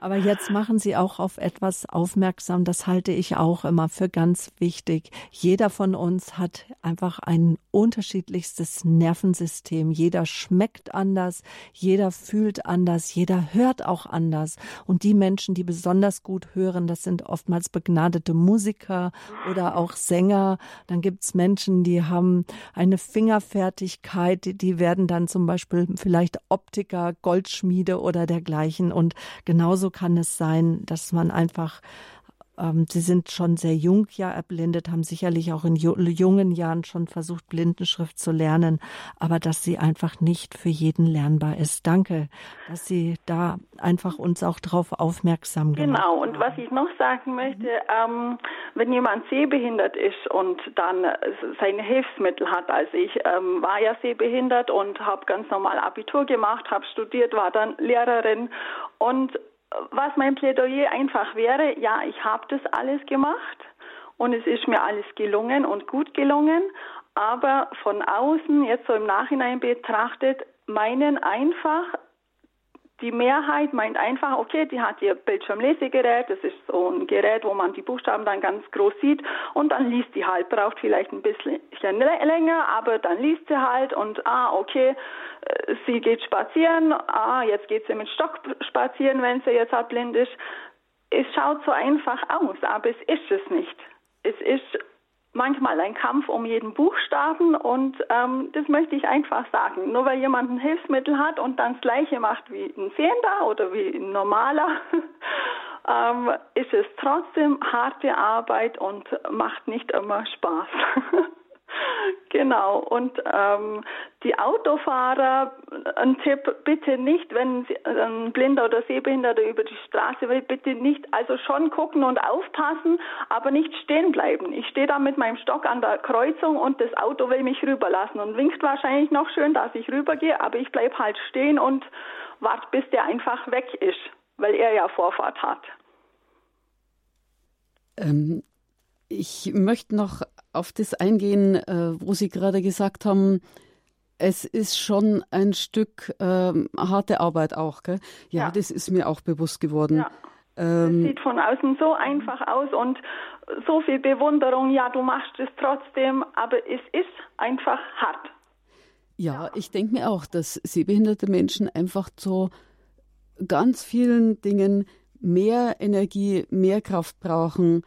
Aber jetzt machen Sie auch auf etwas aufmerksam, das halte ich auch immer für ganz wichtig. Jeder von uns hat einfach ein unterschiedlichstes Nervensystem. Jeder schmeckt anders, jeder fühlt anders, jeder hört auch anders. Und die Menschen, die besonders gut hören, das sind oftmals begnadete Musiker oder auch Sänger. Dann gibt's Menschen, die haben eine Fingerfertigkeit, die, die werden dann zum Beispiel vielleicht Optiker, Gold Goldschmiede oder dergleichen. Und genauso kann es sein, dass man einfach ähm, Sie sind schon sehr jung ja erblindet, haben sicherlich auch in jungen Jahren schon versucht, Blindenschrift zu lernen, aber dass sie einfach nicht für jeden lernbar ist. Danke, dass Sie da einfach uns auch darauf aufmerksam gemacht Genau, und was ich noch sagen möchte, ähm, wenn jemand sehbehindert ist und dann seine Hilfsmittel hat, also ich ähm, war ja sehbehindert und habe ganz normal Abitur gemacht, habe studiert, war dann Lehrerin und was mein Plädoyer einfach wäre, ja, ich habe das alles gemacht und es ist mir alles gelungen und gut gelungen, aber von außen, jetzt so im Nachhinein betrachtet, meinen einfach die Mehrheit meint einfach, okay, die hat ihr Bildschirmlesegerät, das ist so ein Gerät, wo man die Buchstaben dann ganz groß sieht und dann liest die halt, braucht vielleicht ein bisschen länger, aber dann liest sie halt und ah, okay, äh, sie geht spazieren, ah, jetzt geht sie mit Stock spazieren, wenn sie jetzt halt blind ist. Es schaut so einfach aus, aber es ist es nicht. Es ist manchmal ein Kampf um jeden Buchstaben und ähm, das möchte ich einfach sagen. Nur weil jemand ein Hilfsmittel hat und dann das gleiche macht wie ein Sehender oder wie ein normaler, ähm, ist es trotzdem harte Arbeit und macht nicht immer Spaß. Genau, und ähm, die Autofahrer, ein Tipp, bitte nicht, wenn ein Blinder oder Sehbehinderter über die Straße will, bitte nicht, also schon gucken und aufpassen, aber nicht stehen bleiben. Ich stehe da mit meinem Stock an der Kreuzung und das Auto will mich rüberlassen und winkt wahrscheinlich noch schön, dass ich rübergehe, aber ich bleibe halt stehen und warte, bis der einfach weg ist, weil er ja Vorfahrt hat. Ähm, ich möchte noch auf das eingehen, äh, wo Sie gerade gesagt haben, es ist schon ein Stück ähm, harte Arbeit auch. Gell? Ja, ja, das ist mir auch bewusst geworden. Ja. Ähm, sieht von außen so einfach aus und so viel Bewunderung. Ja, du machst es trotzdem, aber es ist einfach hart. Ja, ja. ich denke mir auch, dass sehbehinderte Menschen einfach zu ganz vielen Dingen mehr Energie, mehr Kraft brauchen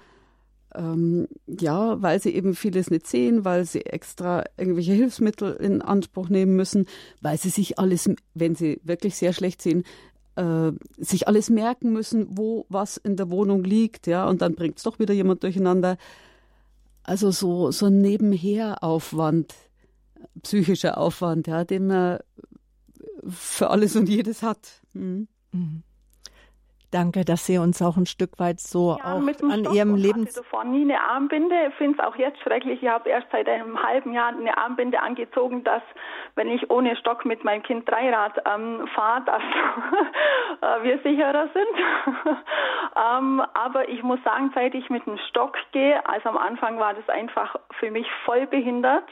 ähm, ja, weil sie eben vieles nicht sehen, weil sie extra irgendwelche Hilfsmittel in Anspruch nehmen müssen, weil sie sich alles, wenn sie wirklich sehr schlecht sehen, äh, sich alles merken müssen, wo was in der Wohnung liegt, ja, und dann bringt es doch wieder jemand durcheinander. Also so, so ein Nebenheraufwand, psychischer Aufwand, ja, den man für alles und jedes hat. Mhm. Mhm. Danke, dass Sie uns auch ein Stück weit so ja, auch an Ihrem Leben. Ich hatte davor nie eine Armbinde. Ich finde es auch jetzt schrecklich. Ich habe erst seit einem halben Jahr eine Armbinde angezogen, dass wenn ich ohne Stock mit meinem Kind Dreirad ähm, fahre, dass äh, wir sicherer sind. ähm, aber ich muss sagen, seit ich mit dem Stock gehe, also am Anfang war das einfach für mich voll behindert.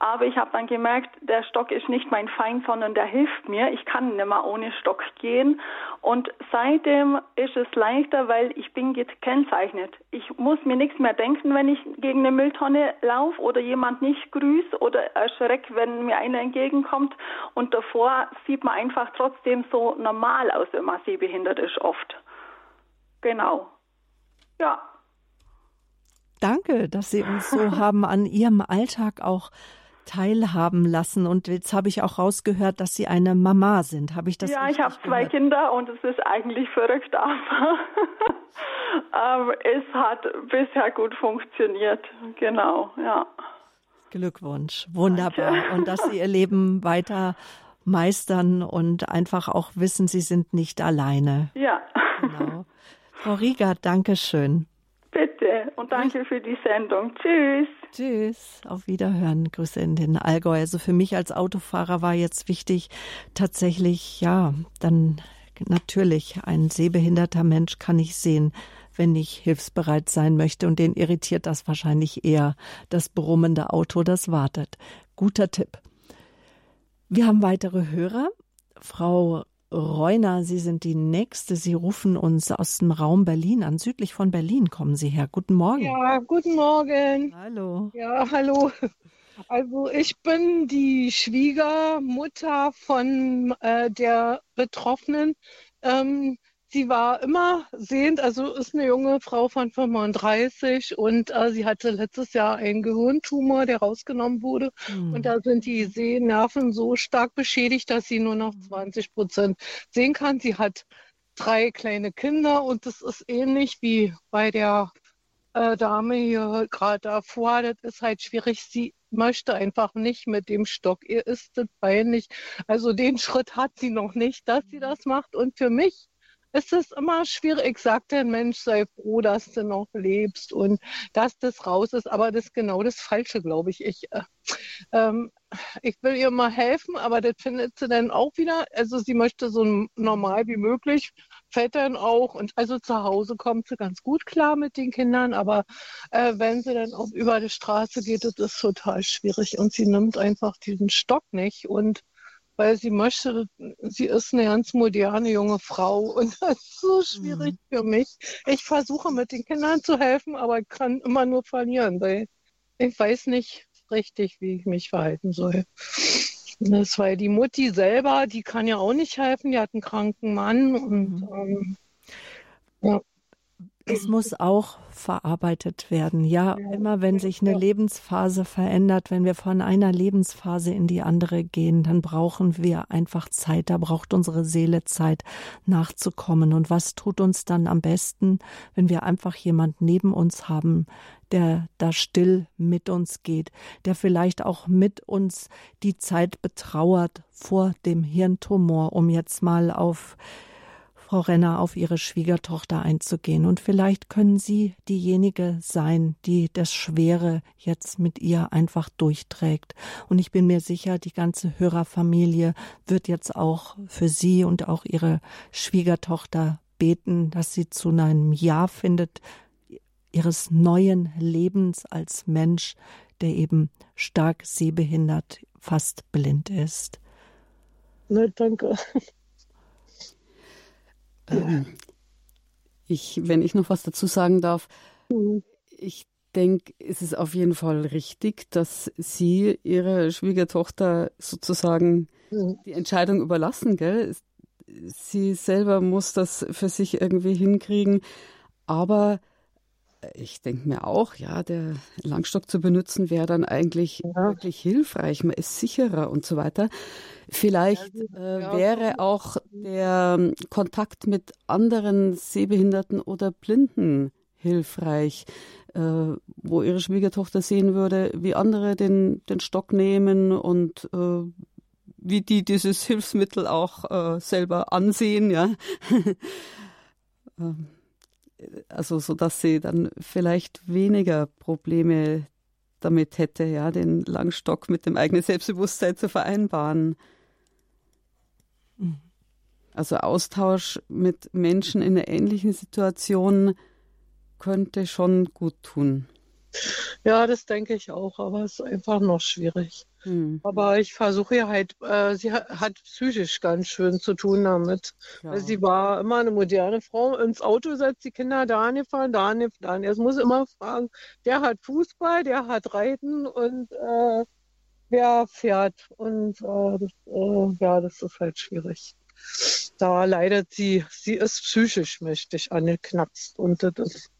Aber ich habe dann gemerkt, der Stock ist nicht mein Feind, sondern der hilft mir. Ich kann nicht mehr ohne Stock gehen. Und seitdem ist es leichter, weil ich bin gekennzeichnet. Ich muss mir nichts mehr denken, wenn ich gegen eine Mülltonne laufe oder jemand nicht grüßt oder erschreckt, wenn mir einer entgegenkommt. Und davor sieht man einfach trotzdem so normal aus, wenn man sehbehindert ist oft. Genau. Ja. Danke, dass Sie uns so haben an Ihrem Alltag auch teilhaben lassen. Und jetzt habe ich auch rausgehört, dass Sie eine Mama sind. Habe ich das Ja, ich habe zwei Kinder und es ist eigentlich verrückt, aber ähm, es hat bisher gut funktioniert. Genau, ja. Glückwunsch, wunderbar. Danke. Und dass Sie Ihr Leben weiter meistern und einfach auch wissen, Sie sind nicht alleine. Ja. Genau. Frau Rieger, danke schön. Bitte und danke für die Sendung. Tschüss. Tschüss. Auf Wiederhören. Grüße in den Allgäu. Also für mich als Autofahrer war jetzt wichtig, tatsächlich, ja, dann natürlich ein sehbehinderter Mensch kann ich sehen, wenn ich hilfsbereit sein möchte. Und den irritiert das wahrscheinlich eher, das brummende Auto, das wartet. Guter Tipp. Wir haben weitere Hörer. Frau Reuner, Sie sind die Nächste. Sie rufen uns aus dem Raum Berlin an. Südlich von Berlin kommen Sie her. Guten Morgen. Ja, guten Morgen. Hallo. Ja, hallo. Also ich bin die Schwiegermutter von äh, der Betroffenen. Ähm, sie war immer sehend, also ist eine junge Frau von 35 und äh, sie hatte letztes Jahr einen Gehirntumor, der rausgenommen wurde. Mhm. Und da sind die Sehnerven so stark beschädigt, dass sie nur noch 20 Prozent sehen kann. Sie hat drei kleine Kinder und das ist ähnlich wie bei der äh, Dame hier gerade davor. Das ist halt schwierig. Sie möchte einfach nicht mit dem Stock. Ihr ist das peinlich. Also den Schritt hat sie noch nicht, dass sie das macht. Und für mich ist es immer schwierig. Ich sage den Mensch, sei froh, dass du noch lebst und dass das raus ist. Aber das ist genau das Falsche, glaube ich. Ich, äh, ähm, ich will ihr mal helfen, aber das findet sie dann auch wieder. Also sie möchte so normal wie möglich, fällt dann auch. Und also zu Hause kommt sie ganz gut klar mit den Kindern, aber äh, wenn sie dann auch über die Straße geht, das ist total schwierig. Und sie nimmt einfach diesen Stock nicht. Und weil sie möchte, sie ist eine ganz moderne junge Frau und das ist so schwierig mhm. für mich. Ich versuche mit den Kindern zu helfen, aber ich kann immer nur verlieren, weil ich weiß nicht richtig, wie ich mich verhalten soll. Das weil die Mutti selber, die kann ja auch nicht helfen, die hat einen kranken Mann und mhm. ähm, ja es muss auch verarbeitet werden. Ja, immer wenn sich eine Lebensphase verändert, wenn wir von einer Lebensphase in die andere gehen, dann brauchen wir einfach Zeit. Da braucht unsere Seele Zeit nachzukommen. Und was tut uns dann am besten, wenn wir einfach jemand neben uns haben, der da still mit uns geht, der vielleicht auch mit uns die Zeit betrauert vor dem Hirntumor, um jetzt mal auf Frau Renner, auf Ihre Schwiegertochter einzugehen. Und vielleicht können Sie diejenige sein, die das Schwere jetzt mit ihr einfach durchträgt. Und ich bin mir sicher, die ganze Hörerfamilie wird jetzt auch für Sie und auch Ihre Schwiegertochter beten, dass sie zu einem Ja findet, ihres neuen Lebens als Mensch, der eben stark sehbehindert, fast blind ist. Ne, danke. Ich, wenn ich noch was dazu sagen darf, mhm. ich denke, es ist auf jeden Fall richtig, dass Sie Ihrer Schwiegertochter sozusagen mhm. die Entscheidung überlassen, gell? Sie selber muss das für sich irgendwie hinkriegen, aber Ich denke mir auch, ja, der Langstock zu benutzen wäre dann eigentlich ja. wirklich hilfreich. Man ist sicherer und so weiter. Vielleicht äh, wäre auch der ähm, Kontakt mit anderen Sehbehinderten oder Blinden hilfreich, äh, wo ihre Schwiegertochter sehen würde, wie andere den, den Stock nehmen und äh, wie die dieses Hilfsmittel auch äh, selber ansehen, ja. Ähm, also so dass sie dann vielleicht weniger Probleme damit hätte, ja, den Langstock mit dem eigenen Selbstbewusstsein zu vereinbaren. Mhm. Also Austausch mit Menschen in einer ähnlichen Situation könnte schon gut tun. Ja, das denke ich auch, aber es ist einfach noch schwierig. Hm. Aber ich versuche ja halt, äh, sie hat, hat, psychisch ganz schön zu tun damit. Ja. Sie war immer eine moderne Frau, ins Auto setzt die Kinder da angefahren, da angefahren. Jetzt muss immer fragen, der hat Fußball, der hat Reiten und äh, wer fährt. Und äh, das, äh, ja, das ist halt schwierig. Da leidet sie, sie ist psychisch mächtig angeknackst und das ist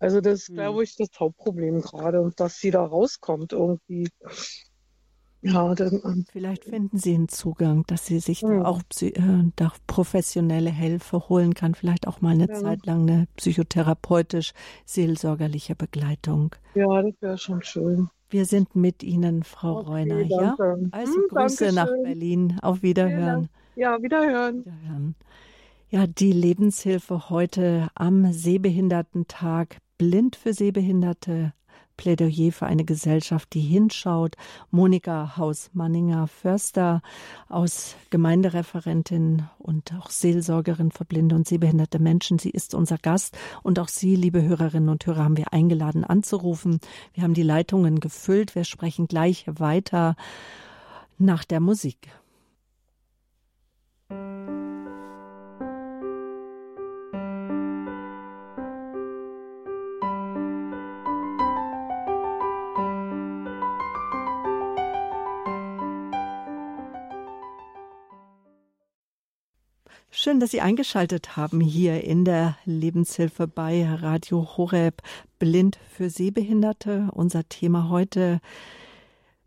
also das ist, glaube hm. ich, das Hauptproblem gerade dass sie da rauskommt irgendwie. Ja, dann, ähm, Vielleicht finden Sie einen Zugang, dass sie sich ja. auch äh, professionelle Hilfe holen kann. Vielleicht auch mal eine ja. Zeit lang eine psychotherapeutisch-seelsorgerliche Begleitung. Ja, das wäre schon schön. Wir sind mit Ihnen, Frau okay, Reuner. Ja? Also hm, Grüße nach Berlin. Auf Wiederhören. Ja, wiederhören. wiederhören. Ja, die Lebenshilfe heute am Sehbehindertentag. Blind für Sehbehinderte Plädoyer für eine Gesellschaft, die hinschaut. Monika Haus-Manninger-Förster aus Gemeindereferentin und auch Seelsorgerin für blinde und sehbehinderte Menschen. Sie ist unser Gast und auch Sie, liebe Hörerinnen und Hörer, haben wir eingeladen anzurufen. Wir haben die Leitungen gefüllt. Wir sprechen gleich weiter nach der Musik. Schön, dass Sie eingeschaltet haben hier in der Lebenshilfe bei Radio Horeb Blind für Sehbehinderte. Unser Thema heute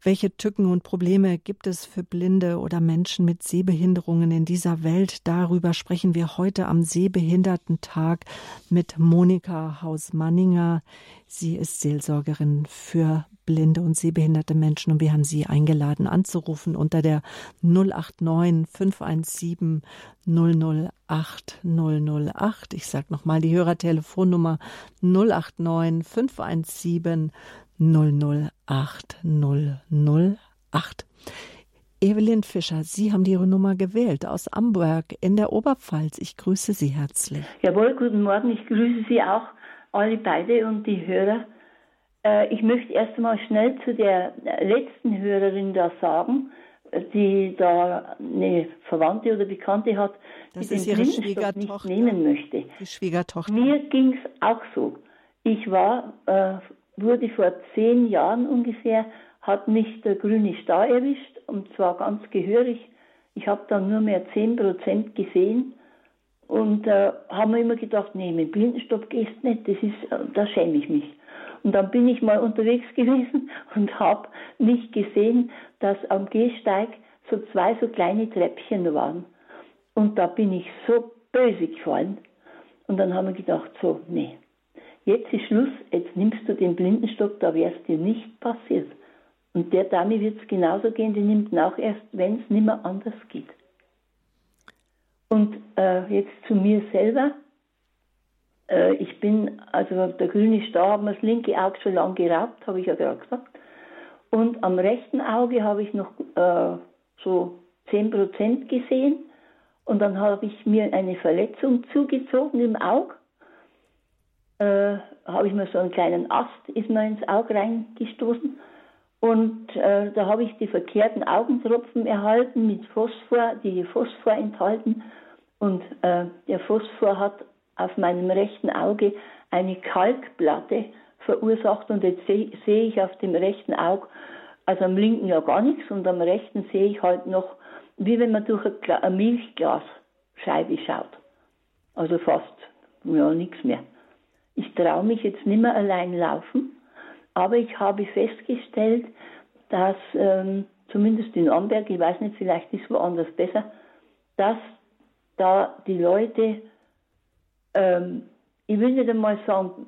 welche Tücken und Probleme gibt es für Blinde oder Menschen mit Sehbehinderungen in dieser Welt? Darüber sprechen wir heute am Sehbehindertentag mit Monika Haus-Manninger. Sie ist Seelsorgerin für blinde und sehbehinderte Menschen und wir haben Sie eingeladen anzurufen unter der 089 517 008 008. Ich sage nochmal die Hörertelefonnummer 089 517 008 008. Evelyn Fischer, Sie haben Ihre Nummer gewählt aus Amberg in der Oberpfalz. Ich grüße Sie herzlich. Jawohl, guten Morgen. Ich grüße Sie auch, alle beide und die Hörer. Äh, ich möchte erst einmal schnell zu der letzten Hörerin da sagen, die da eine Verwandte oder Bekannte hat, das die den ihre Schwiegertochter. nicht nehmen möchte. Die Schwiegertochter. Mir ging es auch so. Ich war äh, wurde vor zehn Jahren ungefähr, hat mich der grüne Star erwischt und zwar ganz gehörig. Ich habe dann nur mehr zehn Prozent gesehen und äh, haben mir immer gedacht, nee, mit Blindenstopp gehst nicht, das ist, äh, da schäme ich mich. Und dann bin ich mal unterwegs gewesen und habe nicht gesehen, dass am Gehsteig so zwei so kleine Treppchen waren. Und da bin ich so böse gefallen. Und dann haben wir gedacht, so, nee, Jetzt ist Schluss, jetzt nimmst du den Blindenstock, da wäre es dir nicht passiert. Und der Dame wird es genauso gehen, die nimmt ihn auch erst, wenn es nicht mehr anders geht. Und äh, jetzt zu mir selber. Äh, ich bin, also der grüne Star hat mir das linke Auge schon lange geraubt, habe ich ja gerade gesagt. Und am rechten Auge habe ich noch äh, so 10% gesehen. Und dann habe ich mir eine Verletzung zugezogen im Auge äh, habe ich mir so einen kleinen Ast, ist mir ins Auge reingestoßen. Und äh, da habe ich die verkehrten Augentropfen erhalten mit Phosphor, die Phosphor enthalten. Und äh, der Phosphor hat auf meinem rechten Auge eine Kalkplatte verursacht. Und jetzt sehe seh ich auf dem rechten Auge, also am linken ja gar nichts, und am rechten sehe ich halt noch, wie wenn man durch eine Milchglasscheibe schaut. Also fast, ja, nichts mehr. Ich traue mich jetzt nicht mehr allein laufen, aber ich habe festgestellt, dass ähm, zumindest in Amberg, ich weiß nicht, vielleicht ist woanders besser, dass da die Leute, ähm, ich will nicht einmal sagen,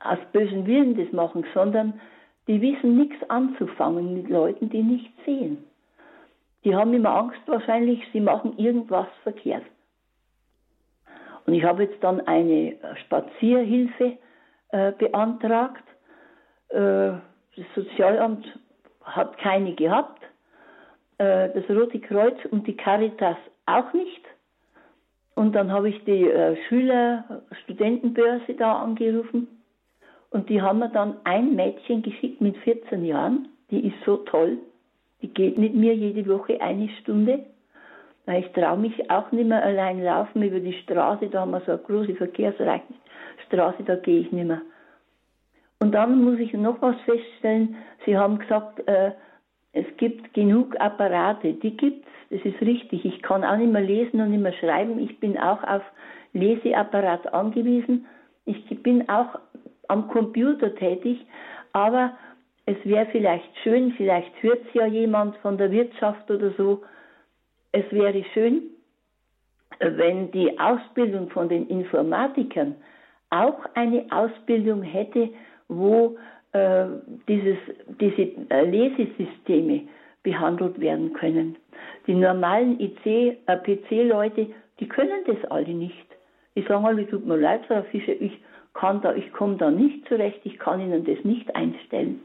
aus bösen Willen das machen, sondern die wissen nichts anzufangen mit Leuten, die nichts sehen. Die haben immer Angst wahrscheinlich, sie machen irgendwas verkehrt. Und ich habe jetzt dann eine Spazierhilfe äh, beantragt. Äh, das Sozialamt hat keine gehabt. Äh, das Rote Kreuz und die Caritas auch nicht. Und dann habe ich die äh, Schüler, Studentenbörse da angerufen. Und die haben mir dann ein Mädchen geschickt mit 14 Jahren. Die ist so toll. Die geht mit mir jede Woche eine Stunde weil ich traue mich auch nicht mehr allein laufen über die Straße, da haben wir so eine große Verkehrsstraße, da gehe ich nicht mehr. Und dann muss ich noch was feststellen, Sie haben gesagt, äh, es gibt genug Apparate, die gibt es, das ist richtig. Ich kann auch nicht mehr lesen und nicht mehr schreiben, ich bin auch auf Leseapparat angewiesen. Ich bin auch am Computer tätig, aber es wäre vielleicht schön, vielleicht hört es ja jemand von der Wirtschaft oder so, es wäre schön, wenn die Ausbildung von den Informatikern auch eine Ausbildung hätte, wo äh, dieses, diese äh, Lesesysteme behandelt werden können. Die normalen IC, äh, PC-Leute, die können das alle nicht. Die sagen alle, tut mir leid, Frau Fischer, ich kann da, ich komme da nicht zurecht, ich kann Ihnen das nicht einstellen.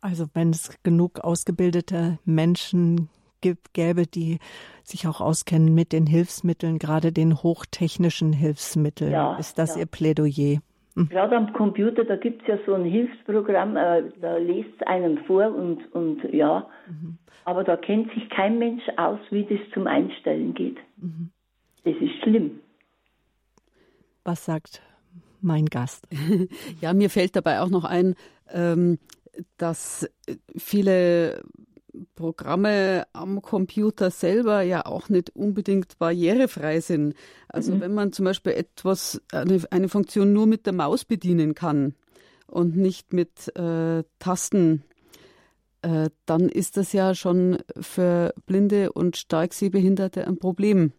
Also wenn es genug ausgebildete Menschen gibt, gäbe, die sich auch auskennen mit den Hilfsmitteln, gerade den hochtechnischen Hilfsmitteln. Ja, ist das ja. Ihr Plädoyer? Mhm. Gerade am Computer, da gibt es ja so ein Hilfsprogramm, äh, da liest es einen vor und, und ja, mhm. aber da kennt sich kein Mensch aus, wie das zum Einstellen geht. Mhm. Das ist schlimm. Was sagt mein Gast? ja, mir fällt dabei auch noch ein, ähm, dass viele Programme am Computer selber ja auch nicht unbedingt barrierefrei sind. Also mhm. wenn man zum Beispiel etwas, eine, eine, Funktion nur mit der Maus bedienen kann und nicht mit äh, Tasten, äh, dann ist das ja schon für Blinde und stark Sehbehinderte ein Problem.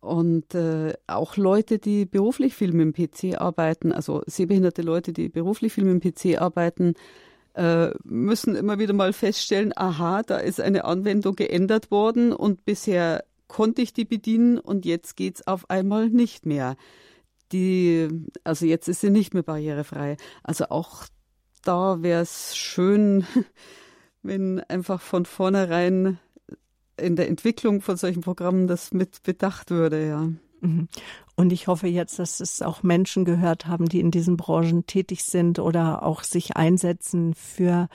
Und äh, auch Leute, die beruflich viel mit dem PC arbeiten, also sehbehinderte Leute, die beruflich viel mit dem PC arbeiten, äh, müssen immer wieder mal feststellen, aha, da ist eine Anwendung geändert worden und bisher konnte ich die bedienen und jetzt geht es auf einmal nicht mehr. Die, also jetzt ist sie nicht mehr barrierefrei. Also auch da wäre es schön, wenn einfach von vornherein in der Entwicklung von solchen Programmen das mit bedacht würde, ja. Und ich hoffe jetzt, dass es auch Menschen gehört haben, die in diesen Branchen tätig sind oder auch sich einsetzen für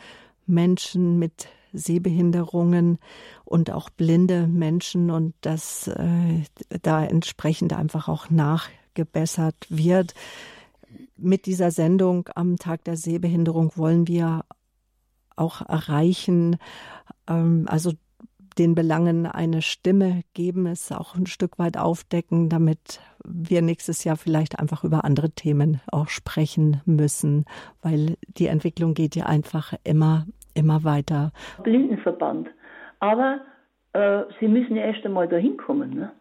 Menschen mit Sehbehinderungen und auch blinde Menschen und dass äh, da entsprechend einfach auch nachgebessert wird. Mit dieser Sendung am Tag der Sehbehinderung wollen wir auch erreichen, ähm, also den Belangen eine Stimme geben, es auch ein Stück weit aufdecken, damit wir nächstes Jahr vielleicht einfach über andere Themen auch sprechen müssen, weil die Entwicklung geht ja einfach immer, immer weiter. Blindenverband. Aber äh, Sie müssen ja erst einmal dahin kommen. Ne?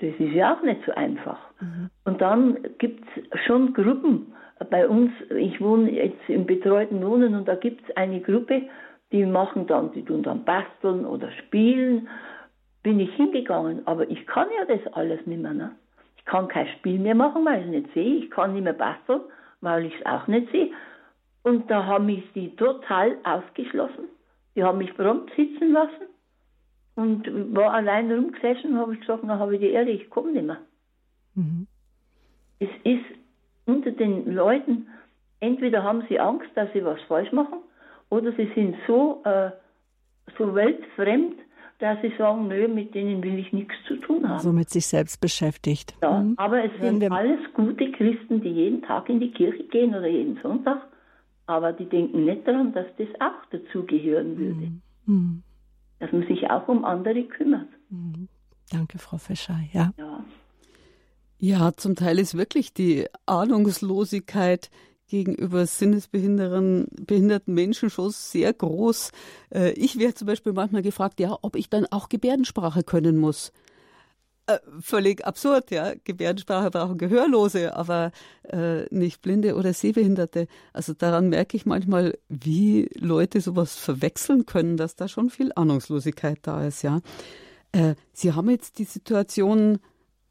Das ist ja auch nicht so einfach. Mhm. Und dann gibt es schon Gruppen. Bei uns, ich wohne jetzt im betreuten Wohnen und da gibt es eine Gruppe, die machen dann, die tun dann basteln oder spielen. Bin ich hingegangen, aber ich kann ja das alles nicht mehr. Ne? Ich kann kein Spiel mehr machen, weil ich es nicht sehe. Ich kann nicht mehr basteln, weil ich es auch nicht sehe. Und da haben mich die total ausgeschlossen. Die haben mich prompt sitzen lassen und war allein rumgesessen und habe ich gesagt, na habe ich die Ehre, ich komme nicht mehr. Mhm. Es ist unter den Leuten, entweder haben sie Angst, dass sie was falsch machen, oder sie sind so, äh, so weltfremd, dass sie sagen, nö, mit denen will ich nichts zu tun haben. So mit sich selbst beschäftigt. Ja, mhm. aber es sind alles gute Christen, die jeden Tag in die Kirche gehen oder jeden Sonntag, aber die denken nicht daran, dass das auch dazugehören würde. Mhm. Dass man sich auch um andere kümmert. Mhm. Danke, Frau Fischer. Ja. ja. Ja, zum Teil ist wirklich die Ahnungslosigkeit gegenüber sinnesbehinderten behinderten Menschen schon sehr groß. Äh, ich werde zum Beispiel manchmal gefragt, ja, ob ich dann auch Gebärdensprache können muss. Äh, völlig absurd, ja. Gebärdensprache brauchen Gehörlose, aber äh, nicht Blinde oder Sehbehinderte. Also daran merke ich manchmal, wie Leute sowas verwechseln können, dass da schon viel Ahnungslosigkeit da ist, ja. Äh, Sie haben jetzt die Situation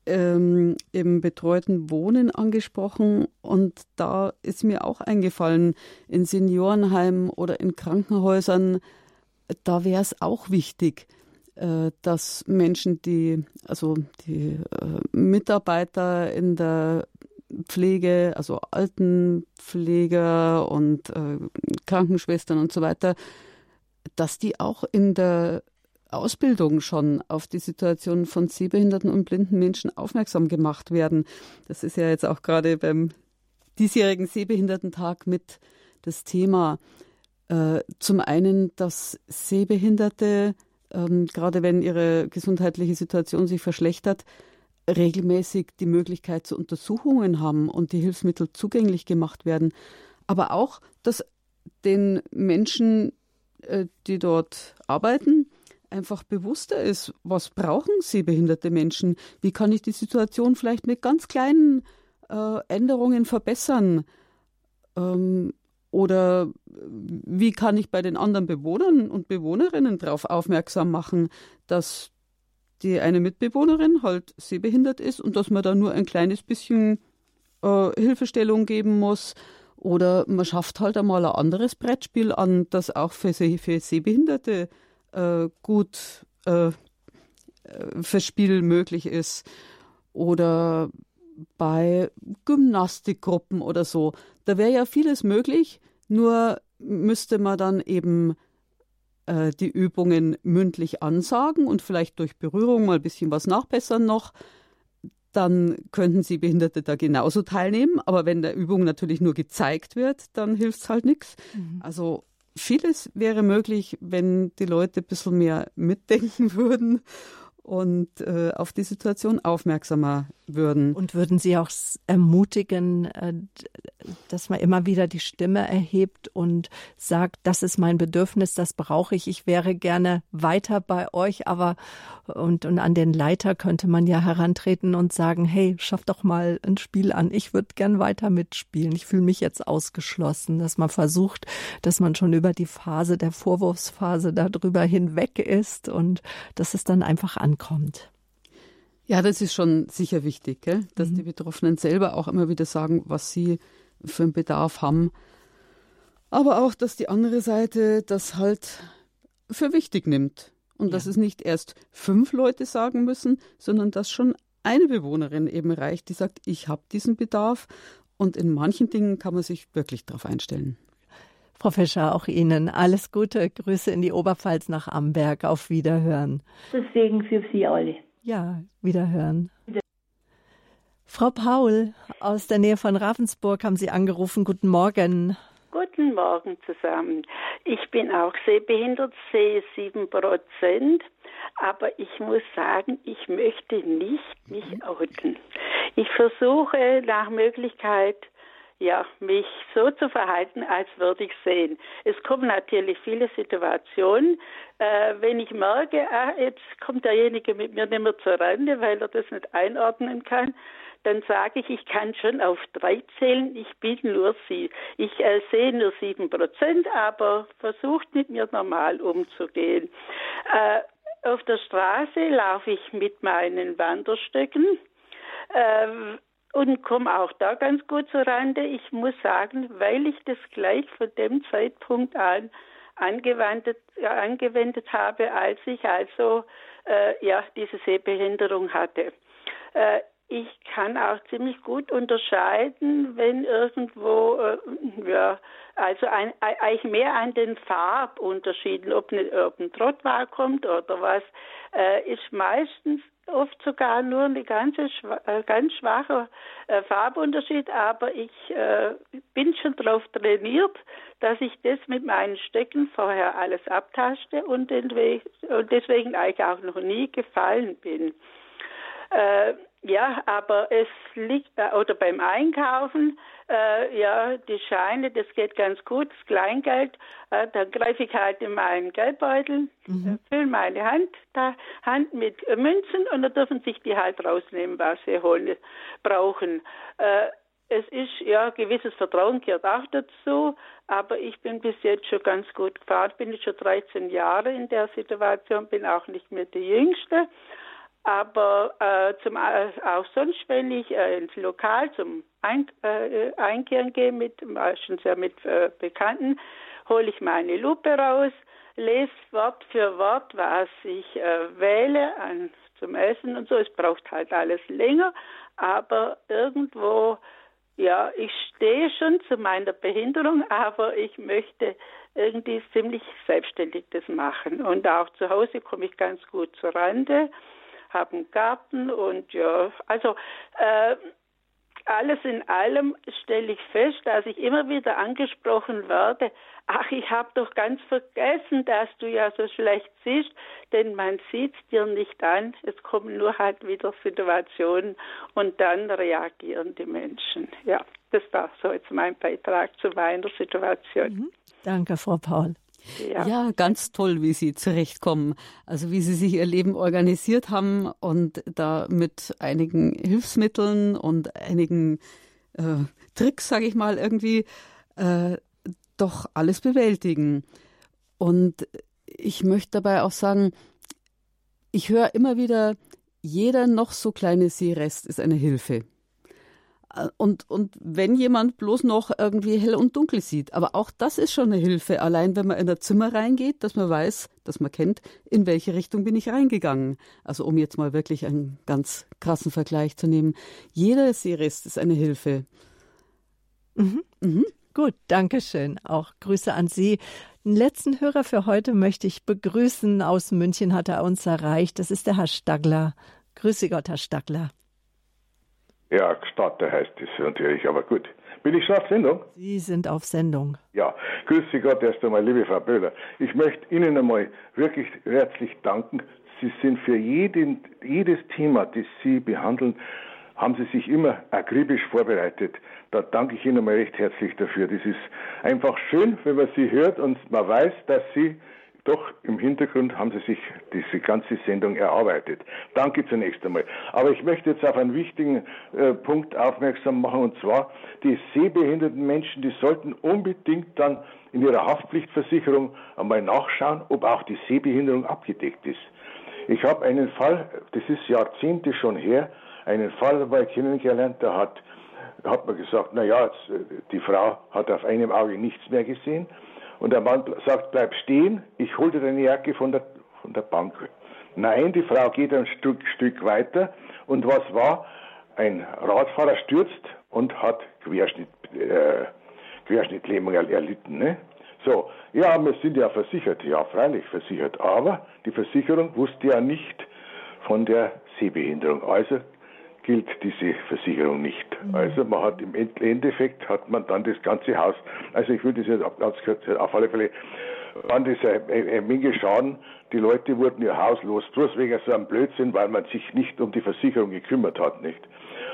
ähm, im betreuten Wohnen angesprochen und da ist mir auch eingefallen, in Seniorenheimen oder in Krankenhäusern, da wäre es auch wichtig, äh, dass Menschen, die, also die äh, Mitarbeiter in der Pflege, also Altenpfleger und äh, Krankenschwestern und so weiter, dass die auch in der Ausbildung schon auf die Situation von sehbehinderten und blinden Menschen aufmerksam gemacht werden. Das ist ja jetzt auch gerade beim diesjährigen Sehbehindertentag mit das Thema. Äh, zum einen, dass Sehbehinderte, ähm, gerade wenn ihre gesundheitliche Situation sich verschlechtert, regelmäßig die Möglichkeit zu Untersuchungen haben und die Hilfsmittel zugänglich gemacht werden. Aber auch, dass den Menschen, äh, die dort arbeiten, einfach bewusster ist, was brauchen sehbehinderte Menschen? Wie kann ich die Situation vielleicht mit ganz kleinen äh, Änderungen verbessern? Ähm, oder wie kann ich bei den anderen Bewohnern und Bewohnerinnen darauf aufmerksam machen, dass die eine Mitbewohnerin halt sehbehindert ist und dass man da nur ein kleines bisschen äh, Hilfestellung geben muss? Oder man schafft halt einmal ein anderes Brettspiel an, das auch für, für Sehbehinderte äh, gut äh, äh, fürs Spiel möglich ist. Oder bei Gymnastikgruppen oder so. Da wäre ja vieles möglich, nur müsste man dann eben äh, die Übungen mündlich ansagen und vielleicht durch Berührung mal ein bisschen was nachbessern noch. Dann könnten sie Behinderte da genauso teilnehmen. Aber wenn der Übung natürlich nur gezeigt wird, dann hilft es halt nichts. Mhm. Also vieles wäre möglich, wenn die Leute ein bisschen mehr mitdenken würden und äh, auf die Situation aufmerksamer würden. Und würden Sie auch ermutigen, äh, dass man immer wieder die Stimme erhebt und sagt, das ist mein Bedürfnis, das brauche ich, ich wäre gerne weiter bei euch, aber und, und an den Leiter könnte man ja herantreten und sagen, hey, schaff doch mal ein Spiel an, ich würde gern weiter mitspielen, ich fühle mich jetzt ausgeschlossen, dass man versucht, dass man schon über die Phase der Vorwurfsphase darüber hinweg ist und dass es dann einfach ankommt. Ja, das ist schon sicher wichtig, gell? dass mhm. die Betroffenen selber auch immer wieder sagen, was sie für einen Bedarf haben. Aber auch, dass die andere Seite das halt für wichtig nimmt. Und ja. dass es nicht erst fünf Leute sagen müssen, sondern dass schon eine Bewohnerin eben reicht, die sagt, ich habe diesen Bedarf. Und in manchen Dingen kann man sich wirklich darauf einstellen. Frau Fischer, auch Ihnen alles Gute. Grüße in die Oberpfalz nach Amberg. Auf Wiederhören. Das Segen für Sie alle. Ja, wiederhören. Frau Paul aus der Nähe von Ravensburg haben Sie angerufen. Guten Morgen. Guten Morgen zusammen. Ich bin auch sehbehindert, sehe sieben Prozent, aber ich muss sagen, ich möchte nicht mich outen. Ich versuche nach Möglichkeit ja, mich so zu verhalten, als würde ich sehen. Es kommen natürlich viele Situationen, äh, wenn ich merke, ah, jetzt kommt derjenige mit mir nicht mehr zur Rande, weil er das nicht einordnen kann, dann sage ich, ich kann schon auf drei zählen, ich bin nur sie. Ich äh, sehe nur sieben Prozent, aber versucht mit mir normal umzugehen. Äh, auf der Straße laufe ich mit meinen Wanderstöcken. Und komme auch da ganz gut zur Rande. Ich muss sagen, weil ich das gleich von dem Zeitpunkt an angewendet, äh, angewendet habe, als ich also äh, ja diese Sehbehinderung hatte. Äh, ich kann auch ziemlich gut unterscheiden, wenn irgendwo, äh, ja, also ein, eigentlich mehr an den Farbunterschieden, ob, ne, ob ein Trottwal kommt oder was, äh, ist meistens oft sogar nur eine ganze, äh, ganz schwache äh, Farbunterschied, aber ich äh, bin schon darauf trainiert, dass ich das mit meinen Stecken vorher alles abtaschte und, und deswegen eigentlich auch noch nie gefallen bin. Äh, ja, aber es liegt, äh, oder beim Einkaufen, äh, ja, die Scheine, das geht ganz gut, das Kleingeld, äh, dann greife ich halt in meinen Geldbeutel, mhm. Äh, fülle meine Hand, da, Hand mit Münzen und dann dürfen sich die halt rausnehmen, was sie holen, brauchen. Äh, es ist ja gewisses Vertrauen gehört auch dazu, aber ich bin bis jetzt schon ganz gut gefahren. Bin jetzt schon 13 Jahre in der Situation, bin auch nicht mehr die Jüngste. Aber äh, zum, äh, auch sonst, wenn ich äh, ins Lokal zum Ein, äh, Einkehren gehe, mit, meistens ja mit äh, Bekannten, hole ich meine Lupe raus, lese Wort für Wort, was ich äh, wähle an, zum Essen und so. Es braucht halt alles länger, aber irgendwo, ja, ich stehe schon zu meiner Behinderung, aber ich möchte irgendwie ziemlich selbstständig das machen. Und auch zu Hause komme ich ganz gut zur Rande habe einen Garten und ja, also äh, alles in allem stelle ich fest, dass ich immer wieder angesprochen werde, ach, ich habe doch ganz vergessen, dass du ja so schlecht siehst, denn man sieht dir nicht an, es kommen nur halt wieder Situationen und dann reagieren die Menschen. Ja, das war so jetzt mein Beitrag zu meiner Situation. Mhm. Danke, Frau Paul. Ja. ja. ganz toll, wie Sie zurechtkommen. Also wie Sie sich Ihr Leben organisiert haben und da mit einigen Hilfsmitteln und einigen äh, Tricks, sage ich mal, irgendwie äh, doch alles bewältigen. Und ich möchte dabei auch sagen, ich höre immer wieder, jeder noch so kleine Seerest ist eine Hilfe. Und, und wenn jemand bloß noch irgendwie hell und dunkel sieht, aber auch das ist schon eine Hilfe, allein wenn man in ein Zimmer reingeht, dass man weiß, dass man kennt, in welche Richtung bin ich reingegangen. Also um jetzt mal wirklich einen ganz krassen Vergleich zu nehmen. Jeder Seerest ist eine Hilfe. Mhm. Mhm. Gut, danke schön. Auch Grüße an Sie. Den letzten Hörer für heute möchte ich begrüßen. Aus München hat er uns erreicht. Das ist der Herr Stagler. Grüße Gott, Herr Stagler. Ja, Starter heißt es natürlich, aber gut. Bin ich schon auf Sendung? Sie sind auf Sendung. Ja, grüße Gott erst einmal, liebe Frau Böhler. Ich möchte Ihnen einmal wirklich herzlich danken. Sie sind für jeden, jedes Thema, das Sie behandeln, haben Sie sich immer akribisch vorbereitet. Da danke ich Ihnen einmal recht herzlich dafür. Das ist einfach schön, wenn man Sie hört und man weiß, dass Sie doch im Hintergrund haben Sie sich diese ganze Sendung erarbeitet. Danke zunächst einmal. Aber ich möchte jetzt auf einen wichtigen äh, Punkt aufmerksam machen, und zwar die sehbehinderten Menschen, die sollten unbedingt dann in ihrer Haftpflichtversicherung einmal nachschauen, ob auch die Sehbehinderung abgedeckt ist. Ich habe einen Fall, das ist Jahrzehnte schon her, einen Fall dabei kennengelernt, da hat, hat man gesagt, na ja, äh, die Frau hat auf einem Auge nichts mehr gesehen und der Mann sagt, bleib stehen, ich hole dir deine Jacke von der, von der Bank. Nein, die Frau geht ein Stück, Stück weiter und was war? Ein Radfahrer stürzt und hat Querschnitt, äh, Querschnittlähmung erlitten. Ne? So, ja, wir sind ja versichert, ja, freilich versichert, aber die Versicherung wusste ja nicht von der Sehbehinderung. Also gilt diese Versicherung nicht. Mhm. Also man hat im Endeffekt hat man dann das ganze Haus, also ich würde das jetzt ganz kurz, auf alle Fälle waren das eine, Menge Schaden. Die Leute wurden ihr Haus los, bloß wegen so einem Blödsinn, weil man sich nicht um die Versicherung gekümmert hat, nicht?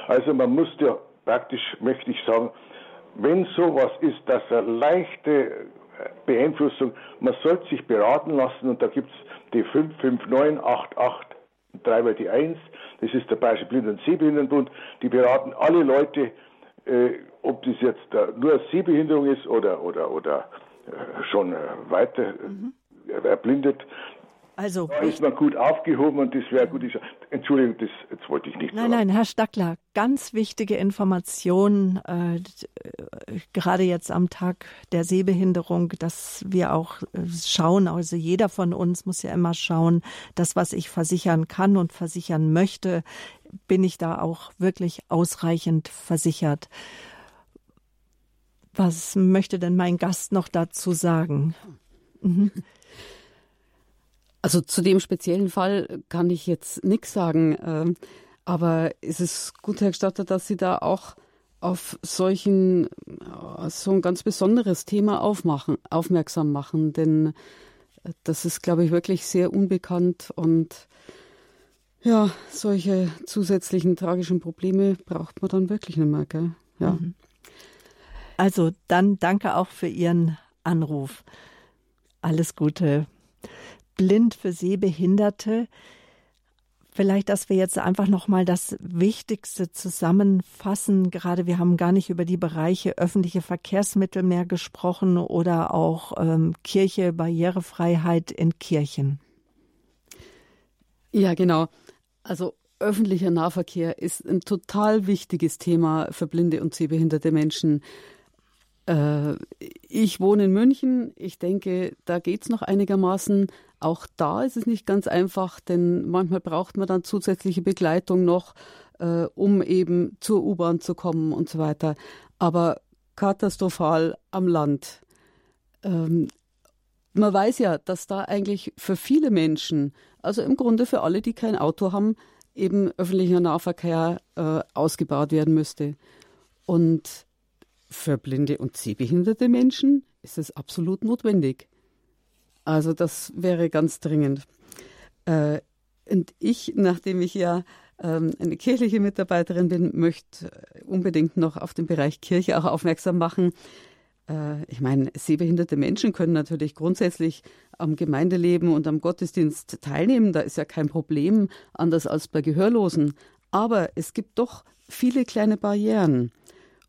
Also man muss ja praktisch, möchte ich sagen, wenn sowas ist, dass eine leichte Beeinflussung, man sollte sich beraten lassen und da gibt es die 55988 dreimal die Eins, das ist der Bayerische Blinden- und Sehbehindertenbund, die beraten alle Leute, äh, ob das jetzt äh, nur Sehbehinderung ist oder, oder, oder äh, schon äh, weiter mhm. erblindet. Also, da ist man gut aufgehoben und das wäre gut. Entschuldigung, das jetzt wollte ich nicht Nein, sagen. nein, Herr Stackler, ganz wichtige Information, äh, gerade jetzt am Tag der Sehbehinderung, dass wir auch äh, schauen, also jeder von uns muss ja immer schauen, das, was ich versichern kann und versichern möchte, bin ich da auch wirklich ausreichend versichert. Was möchte denn mein Gast noch dazu sagen? Mhm. Also zu dem speziellen Fall kann ich jetzt nichts sagen. Ähm, aber es ist gut, Herr Gestatter, dass Sie da auch auf solchen, so ein ganz besonderes Thema aufmachen, aufmerksam machen, denn das ist, glaube ich, wirklich sehr unbekannt und Ja, solche zusätzlichen tragischen Probleme braucht man dann wirklich nicht mehr, gell? Ja. Mhm. Also dann danke auch für Ihren Anruf. Alles Gute. Blind für Sehbehinderte. Vielleicht, dass wir jetzt einfach noch mal das Wichtigste zusammenfassen. Gerade wir haben gar nicht über die Bereiche öffentliche Verkehrsmittel mehr gesprochen oder auch ähm, Kirche, Barrierefreiheit in Kirchen. Ja, genau. Also öffentlicher Nahverkehr ist ein total wichtiges Thema für blinde und sehbehinderte Menschen. Äh, ich wohne in München. Ich denke, da geht es noch einigermaßen. Auch da ist es nicht ganz einfach, denn manchmal braucht man dann zusätzliche Begleitung noch, äh, um eben zur U-Bahn zu kommen und so weiter. Aber katastrophal am Land. Ähm, man weiß ja, dass da eigentlich für viele Menschen, also im Grunde für alle, die kein Auto haben, eben öffentlicher Nahverkehr äh, ausgebaut werden müsste. Und für blinde und sehbehinderte Menschen ist es absolut notwendig. Also das wäre ganz dringend. Äh, und ich, nachdem ich ja ähm, eine kirchliche Mitarbeiterin bin, möchte unbedingt noch auf den Bereich Kirche auch aufmerksam machen. Äh, ich meine, sehbehinderte Menschen können natürlich grundsätzlich am Gemeindeleben und am Gottesdienst teilnehmen. Da ist ja kein Problem, anders als bei Gehörlosen. Aber es gibt doch viele kleine Barrieren.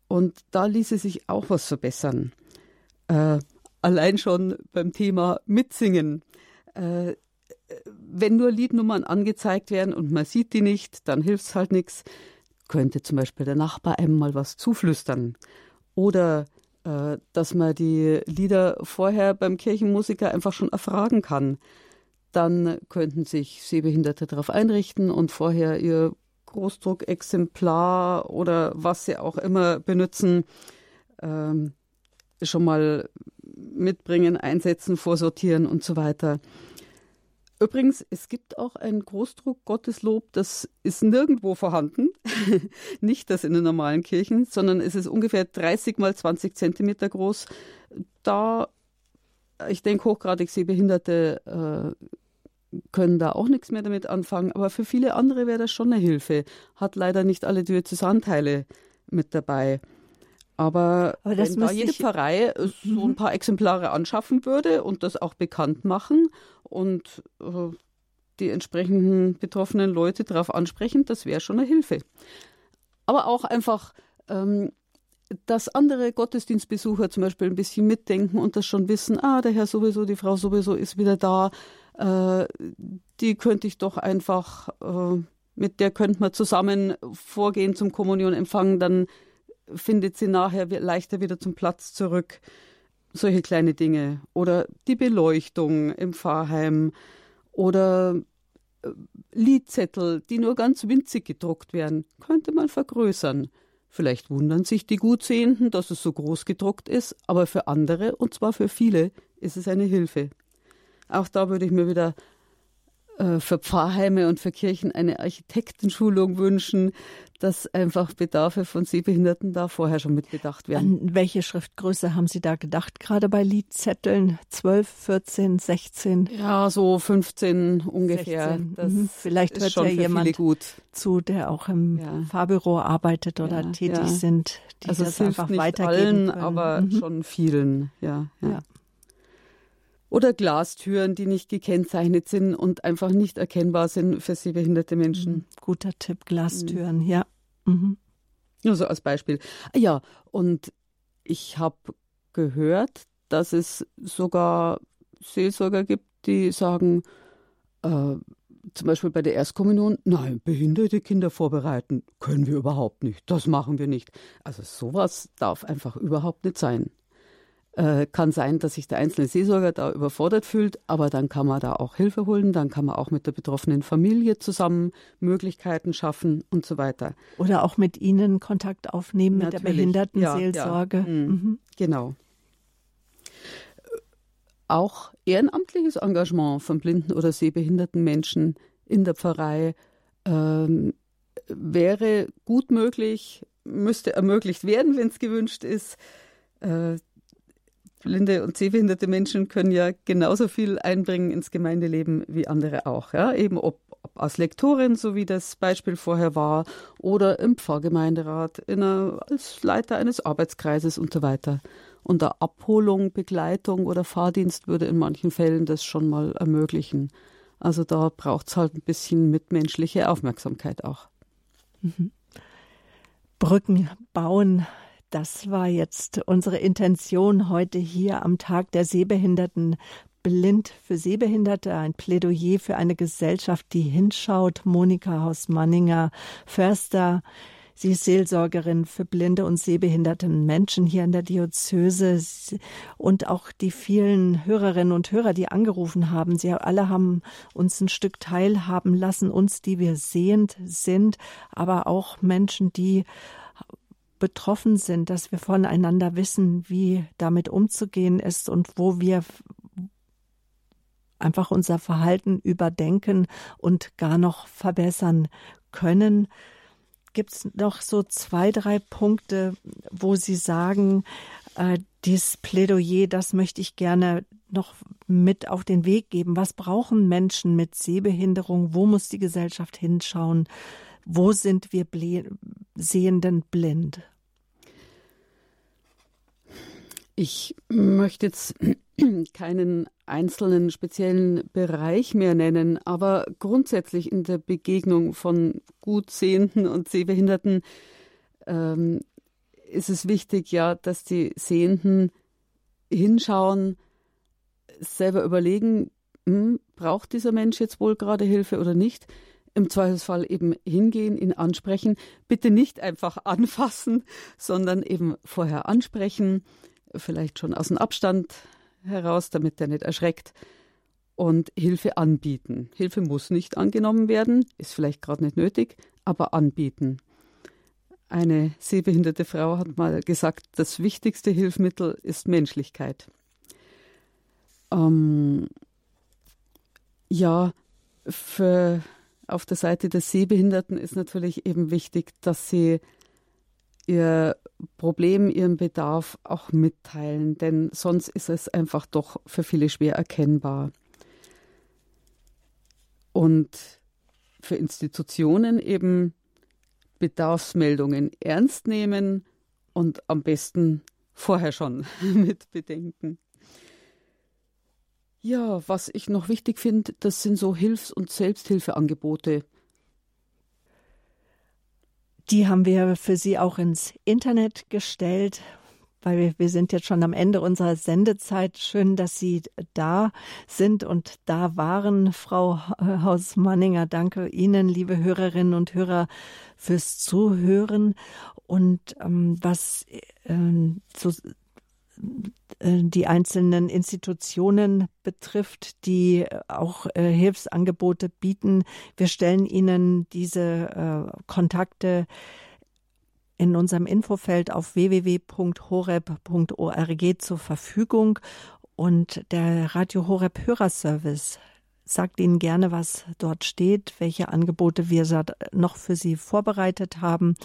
Und da ließe sich auch was verbessern. Äh, allein schon beim Thema Mitsingen. Äh, wenn nur Liednummern angezeigt werden und man sieht die nicht, dann hilft es halt nichts. Könnte zum Beispiel der Nachbar einem mal was zuflüstern. Oder äh, dass man die Lieder vorher beim Kirchenmusiker einfach schon erfragen kann. Dann könnten sich Sehbehinderte darauf einrichten und vorher ihr Großdruckexemplar oder was sie auch immer benutzen, ähm, schon mal mitbringen, einsetzen, vorsortieren und so weiter. Übrigens, es gibt auch ein Großdruck Gotteslob, das ist nirgendwo vorhanden. Nicht das in den normalen Kirchen, sondern es ist ungefähr 30 mal 20 Zentimeter groß. Da, ich denke, hochgradig Sehbehinderte äh, können da auch nichts mehr damit anfangen. Aber für viele andere wäre das schon eine Hilfe. Hat leider nicht alle Diözesanteile mit dabei. Aber, Aber wenn da jede Pfarrei so ein mhm. paar Exemplare anschaffen würde und das auch bekannt machen und äh, die entsprechenden betroffenen Leute darauf ansprechen, das wäre schon eine Hilfe. Aber auch einfach, ähm, dass andere Gottesdienstbesucher zum Beispiel ein bisschen mitdenken und das schon wissen, ah, der Herr sowieso, die Frau sowieso ist wieder da, äh, die könnte ich doch einfach, äh, mit der könnte man zusammen vorgehen zum Kommunion empfangen, dann findet sie nachher leichter wieder zum Platz zurück. Solche kleine Dinge. Oder die Beleuchtung im Pfarrheim. Oder äh, Liedzettel, die nur ganz winzig gedruckt werden, könnte man vergrößern. Vielleicht wundern sich die Gutsehenden, dass es so groß gedruckt ist, aber für andere, und zwar für viele, ist es eine Hilfe. Auch da würde ich mir wieder für Pfarrheime und für Kirchen eine Architektenschulung wünschen, dass einfach Bedarfe von Sehbehinderten da vorher schon mitbedacht werden. An welche Schriftgröße haben Sie da gedacht, gerade bei Liedzetteln? 12, 14, 16? Ja, so 15 ungefähr. Mhm. Vielleicht hört ja jemand zu, der auch im ja. Fahrbüro arbeitet oder ja, tätig ja. sind, die also das einfach weitergeben allen, können. aber mhm. schon vielen, ja. ja. Oder Glastüren, die nicht gekennzeichnet sind und einfach nicht erkennbar sind für sehbehinderte Menschen. Mhm. Guter Tipp, Glastüren, mhm. ja. Mhm. Nur so als Beispiel. Ja, und ich habe gehört, dass es sogar Seelsorger gibt, die sagen, äh, zum Beispiel bei der Erstkommunion, nein, behinderte Kinder vorbereiten können wir überhaupt nicht. Das machen wir nicht. Also sowas darf einfach überhaupt nicht sein. Äh, kann sein, dass sich der einzelne Seelsorger da überfordert fühlt, aber dann kann man da auch Hilfe holen, dann kann man auch mit der betroffenen Familie zusammen Möglichkeiten schaffen und so weiter. Oder auch mit Ihnen Kontakt aufnehmen Natürlich. mit der Behindertenseelsorge. Ja, ja. Mhm. Mhm. Genau. Auch ehrenamtliches Engagement von blinden oder sehbehinderten Menschen in der Pfarrei ähm, wäre gut möglich, müsste ermöglicht werden, wenn es gewünscht ist. Äh, blinde und sehbehinderte Menschen können ja genauso viel einbringen ins Gemeindeleben wie andere auch. Ja? Eben ob als Lektorin, so wie das Beispiel vorher war, oder im Pfarrgemeinderat, einer, als Leiter eines Arbeitskreises und so weiter. Unter Abholung, Begleitung oder Fahrdienst würde in manchen Fällen das schon mal ermöglichen. Also da braucht es halt ein bisschen mitmenschliche Aufmerksamkeit auch. Mhm. Brücken bauen, das war jetzt unsere Intention heute hier am Tag der Sehbehinderten. Blind für Sehbehinderte, ein Plädoyer für eine Gesellschaft, die hinschaut. Monika Haus-Manninger, Förster, Sie ist Seelsorgerin für blinde und sehbehinderte Menschen hier in der Diözese und auch die vielen Hörerinnen und Hörer, die angerufen haben. Sie alle haben uns ein Stück teilhaben lassen, uns, die wir sehend sind, aber auch Menschen, die betroffen sind, dass wir voneinander wissen, wie damit umzugehen ist und wo wir einfach unser Verhalten überdenken und gar noch verbessern können gibt es noch so zwei, drei Punkte, wo Sie sagen, äh, dieses Plädoyer, das möchte ich gerne noch mit auf den Weg geben. Was brauchen Menschen mit Sehbehinderung? Wo muss die Gesellschaft hinschauen? Wo sind wir Sehenden blind? Ich möchte jetzt keinen einzelnen speziellen Bereich mehr nennen, aber grundsätzlich in der Begegnung von gut Sehenden und Sehbehinderten ähm, ist es wichtig, ja, dass die Sehenden hinschauen, selber überlegen, hm, braucht dieser Mensch jetzt wohl gerade Hilfe oder nicht? Im Zweifelsfall eben hingehen, ihn ansprechen. Bitte nicht einfach anfassen, sondern eben vorher ansprechen, vielleicht schon aus dem Abstand heraus, damit er nicht erschreckt und Hilfe anbieten. Hilfe muss nicht angenommen werden, ist vielleicht gerade nicht nötig, aber anbieten. Eine sehbehinderte Frau hat mal gesagt, das wichtigste Hilfsmittel ist Menschlichkeit. Ähm, ja, für, auf der Seite der Sehbehinderten ist natürlich eben wichtig, dass sie ihr Problem, ihren Bedarf auch mitteilen, denn sonst ist es einfach doch für viele schwer erkennbar. Und für Institutionen eben Bedarfsmeldungen ernst nehmen und am besten vorher schon mit bedenken. Ja, was ich noch wichtig finde, das sind so Hilfs- und Selbsthilfeangebote. Die haben wir für Sie auch ins Internet gestellt, weil wir, wir sind jetzt schon am Ende unserer Sendezeit. Schön, dass Sie da sind und da waren, Frau Hausmanninger. Danke Ihnen, liebe Hörerinnen und Hörer, fürs Zuhören. Und ähm, was äh, zu, die einzelnen Institutionen betrifft, die auch äh, Hilfsangebote bieten. Wir stellen Ihnen diese äh, Kontakte in unserem Infofeld auf www.horeb.org zur Verfügung und der Radio Horeb Hörerservice sagt Ihnen gerne, was dort steht, welche Angebote wir noch für Sie vorbereitet haben.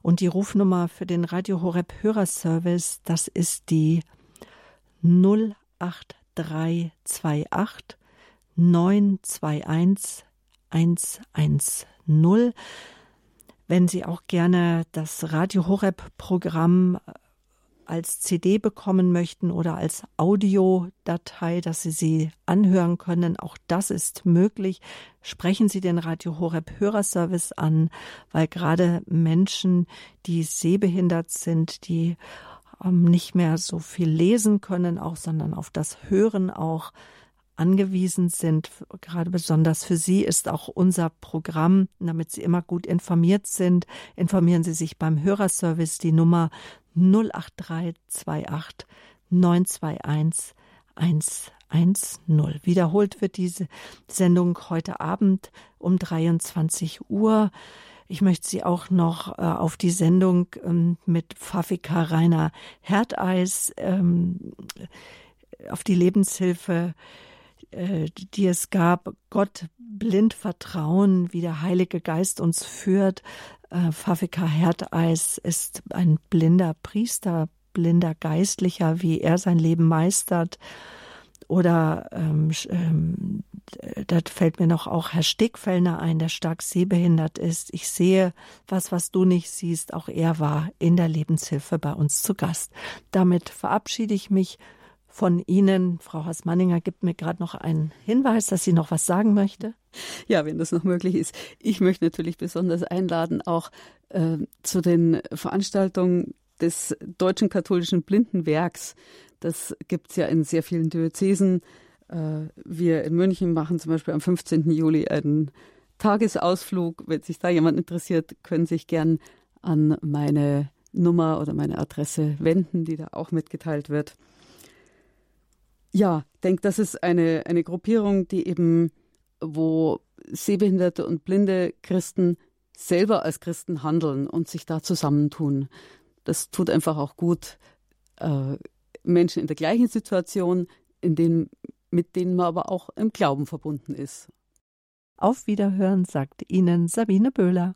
Und die Rufnummer für den Radio Horeb Hörerservice, das ist die 08328 921 110. Wenn Sie auch gerne das Radio Horeb Programm als CD bekommen möchten oder als Audiodatei, dass Sie sie anhören können. Auch das ist möglich. Sprechen Sie den Radio Horeb Hörerservice an, weil gerade Menschen, die sehbehindert sind, die ähm, nicht mehr so viel lesen können, auch, sondern auf das Hören auch angewiesen sind. Gerade besonders für Sie ist auch unser Programm, damit Sie immer gut informiert sind. Informieren Sie sich beim Hörerservice die Nummer 08328 921 110. Wiederholt wird diese Sendung heute Abend um 23 Uhr. Ich möchte Sie auch noch äh, auf die Sendung ähm, mit Pfafika Rainer Herdeis, ähm, auf die Lebenshilfe, äh, die es gab, Gott blind vertrauen, wie der Heilige Geist uns führt, äh, Pfafika Herdeis ist ein blinder Priester, blinder Geistlicher, wie er sein Leben meistert. Oder ähm, ähm, da fällt mir noch auch Herr Stegfellner ein, der stark sehbehindert ist. Ich sehe was, was du nicht siehst. Auch er war in der Lebenshilfe bei uns zu Gast. Damit verabschiede ich mich von Ihnen. Frau Haas-Manninger gibt mir gerade noch einen Hinweis, dass sie noch was sagen möchte. Ja, wenn das noch möglich ist. Ich möchte natürlich besonders einladen, auch äh, zu den Veranstaltungen des Deutschen Katholischen Blindenwerks. Das gibt es ja in sehr vielen Diözesen. Äh, wir in München machen zum Beispiel am 15. Juli einen Tagesausflug. Wenn sich da jemand interessiert, können sich gern an meine Nummer oder meine Adresse wenden, die da auch mitgeteilt wird. Ja, ich denke, das ist eine, eine Gruppierung, die eben, wo sehbehinderte und blinde Christen selber als Christen handeln und sich da zusammentun. Das tut einfach auch gut, äh, Menschen in der gleichen Situation, in denen, mit denen man aber auch im Glauben verbunden ist. Auf Wiederhören sagt Ihnen Sabine Böhler.